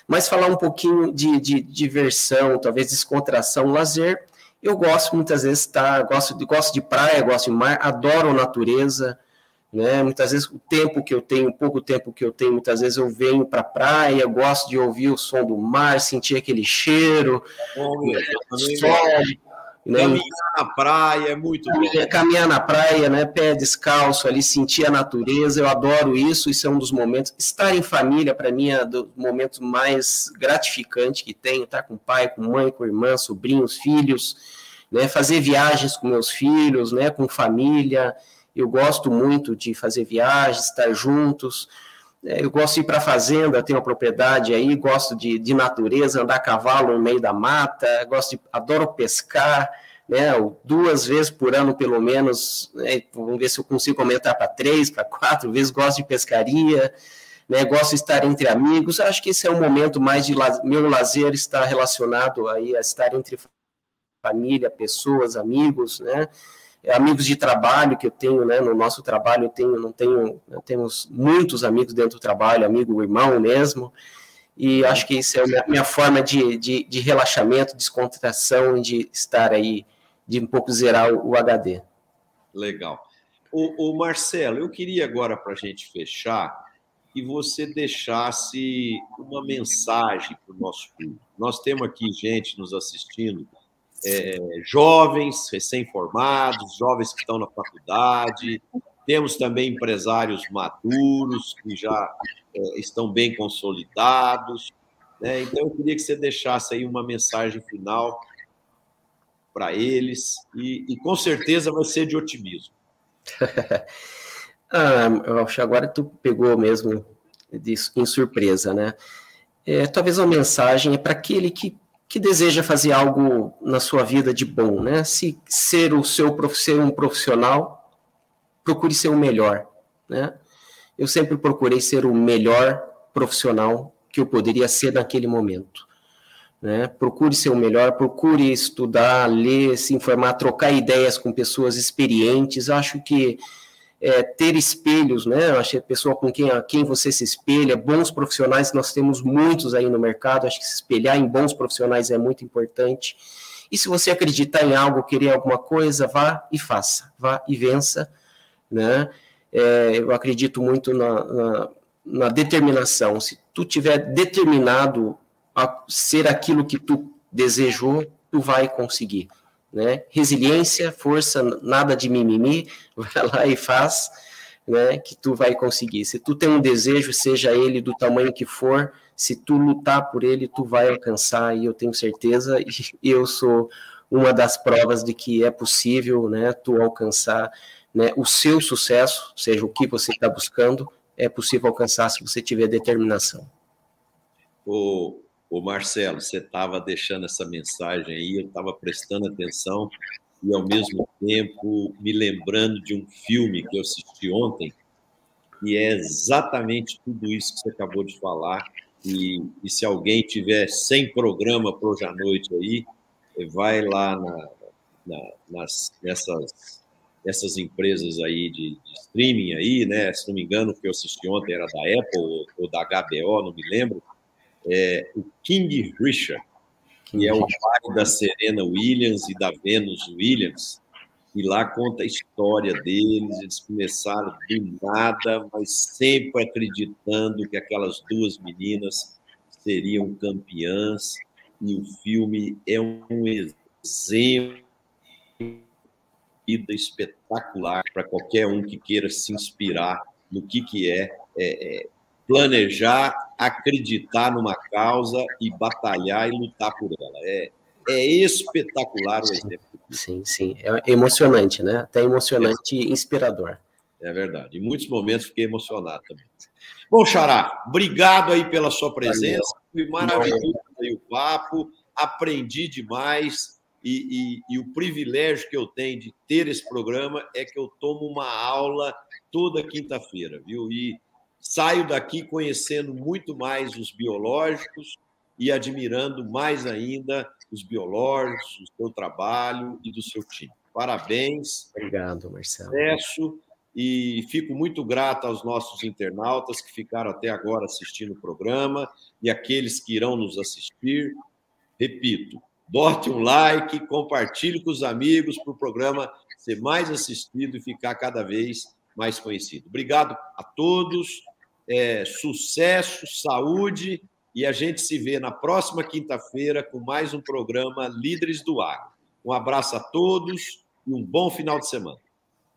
Mas falar um pouquinho de, de diversão, talvez descontração, lazer, eu gosto muitas vezes, tá? Gosto de, gosto de praia, gosto de mar, adoro a natureza, né? Muitas vezes o tempo que eu tenho, pouco tempo que eu tenho, muitas vezes eu venho para a praia, gosto de ouvir o som do mar, sentir aquele cheiro,
Bom, sol, né? Caminhar na praia é muito bom.
Caminhar na praia, né? Pé descalço ali, sentir a natureza, eu adoro isso. Isso é um dos momentos. Estar em família, para mim, é dos momentos mais gratificantes que tenho. Estar com pai, com mãe, com irmã, sobrinhos, filhos, né? Fazer viagens com meus filhos, né? Com família. Eu gosto muito de fazer viagens, estar juntos. É, eu gosto de ir para a fazenda, tenho uma propriedade aí, gosto de, de natureza, andar a cavalo no meio da mata, gosto de, adoro pescar, né, duas vezes por ano pelo menos, né, vamos ver se eu consigo aumentar para três, para quatro vezes, gosto de pescaria, né, gosto de estar entre amigos, acho que esse é um momento mais de meu lazer está relacionado aí a estar entre família, pessoas, amigos, né, amigos de trabalho que eu tenho, né, no nosso trabalho eu tenho, não tenho, temos muitos amigos dentro do trabalho, amigo, irmão mesmo, E acho que isso é a minha, minha forma de, de, de, relaxamento, descontração, de estar aí, de um pouco zerar o, o HD.
Legal. O, o, Marcelo, eu queria agora, para a gente fechar, que você deixasse uma mensagem para o nosso público. Nós temos aqui gente nos assistindo, é, jovens recém-formados, jovens que estão na faculdade, temos também empresários maduros que já é, estão bem consolidados. Né? Então, eu queria que você deixasse aí uma mensagem final para eles e, e, com certeza vai ser de otimismo.
ah, eu acho agora tu pegou mesmo de, em surpresa, né? É, talvez uma mensagem é para aquele que, que deseja fazer algo na sua vida de bom, né? Se ser o seu ser um profissional, procure ser o melhor, né? eu sempre procurei ser o melhor profissional que eu poderia ser naquele momento. Né? Procure ser o melhor, procure estudar, ler, se informar, trocar ideias com pessoas experientes. Acho que é, ter espelhos, né? A pessoa com quem, a quem você se espelha, bons profissionais, nós temos muitos aí no mercado. Acho que se espelhar em bons profissionais é muito importante. E se você acreditar em algo, querer alguma coisa, vá e faça, vá e vença, né? é, eu acredito muito na, na, na, determinação. Se tu tiver determinado a ser aquilo que tu desejou, tu vai conseguir. Né? Resiliência, força, nada de mimimi, vai lá e faz, né? que tu vai conseguir. Se tu tem um desejo, seja ele do tamanho que for, se tu lutar por ele, tu vai alcançar, e eu tenho certeza, e eu sou uma das provas de que é possível, né, tu alcançar né, o seu sucesso, seja o que você está buscando, é possível alcançar se você tiver determinação.
O, o Marcelo, você estava deixando essa mensagem aí, eu estava prestando atenção e, ao mesmo tempo, me lembrando de um filme que eu assisti ontem, que é exatamente tudo isso que você acabou de falar. E, e se alguém tiver sem programa para hoje à noite aí, vai lá na, na, nas, nessas essas empresas aí de, de, streaming aí, né? Se não me engano, o que eu assisti ontem era da Apple ou, ou da HBO, não me lembro. É, o King Richard, que é o pai da Serena Williams e da Venus Williams, e lá conta a história deles. Eles começaram do nada, mas sempre acreditando que aquelas duas meninas seriam campeãs. E o filme é um exemplo vida espetacular para qualquer um que queira se inspirar no que, que é, é, é, planejar, acreditar numa causa e batalhar e lutar por ela. É, é espetacular o exemplo.
Sim, sim. É emocionante, né? Até emocionante e inspirador.
É verdade. Em muitos momentos fiquei emocionado também. Bom, Xará, obrigado aí pela sua presença. Foi maravilhoso aí o papo. Aprendi demais e, e, e, o privilégio que eu tenho de ter esse programa é que eu tomo uma aula toda quinta-feira, viu? E saio daqui conhecendo muito mais os biológicos e admirando mais ainda os biológicos, o seu trabalho e do seu time. Parabéns.
Obrigado, Marcelo.
Sucesso e fico muito grato aos nossos internautas que ficaram até agora assistindo o programa e aqueles que irão nos assistir. Repito, bote um like, compartilhe com os amigos para o programa ser mais assistido e ficar cada vez mais conhecido. Obrigado a todos, é, sucesso, saúde e a gente se vê na próxima quinta-feira com mais um programa Líderes do Agro. Um abraço a todos e um bom final de semana.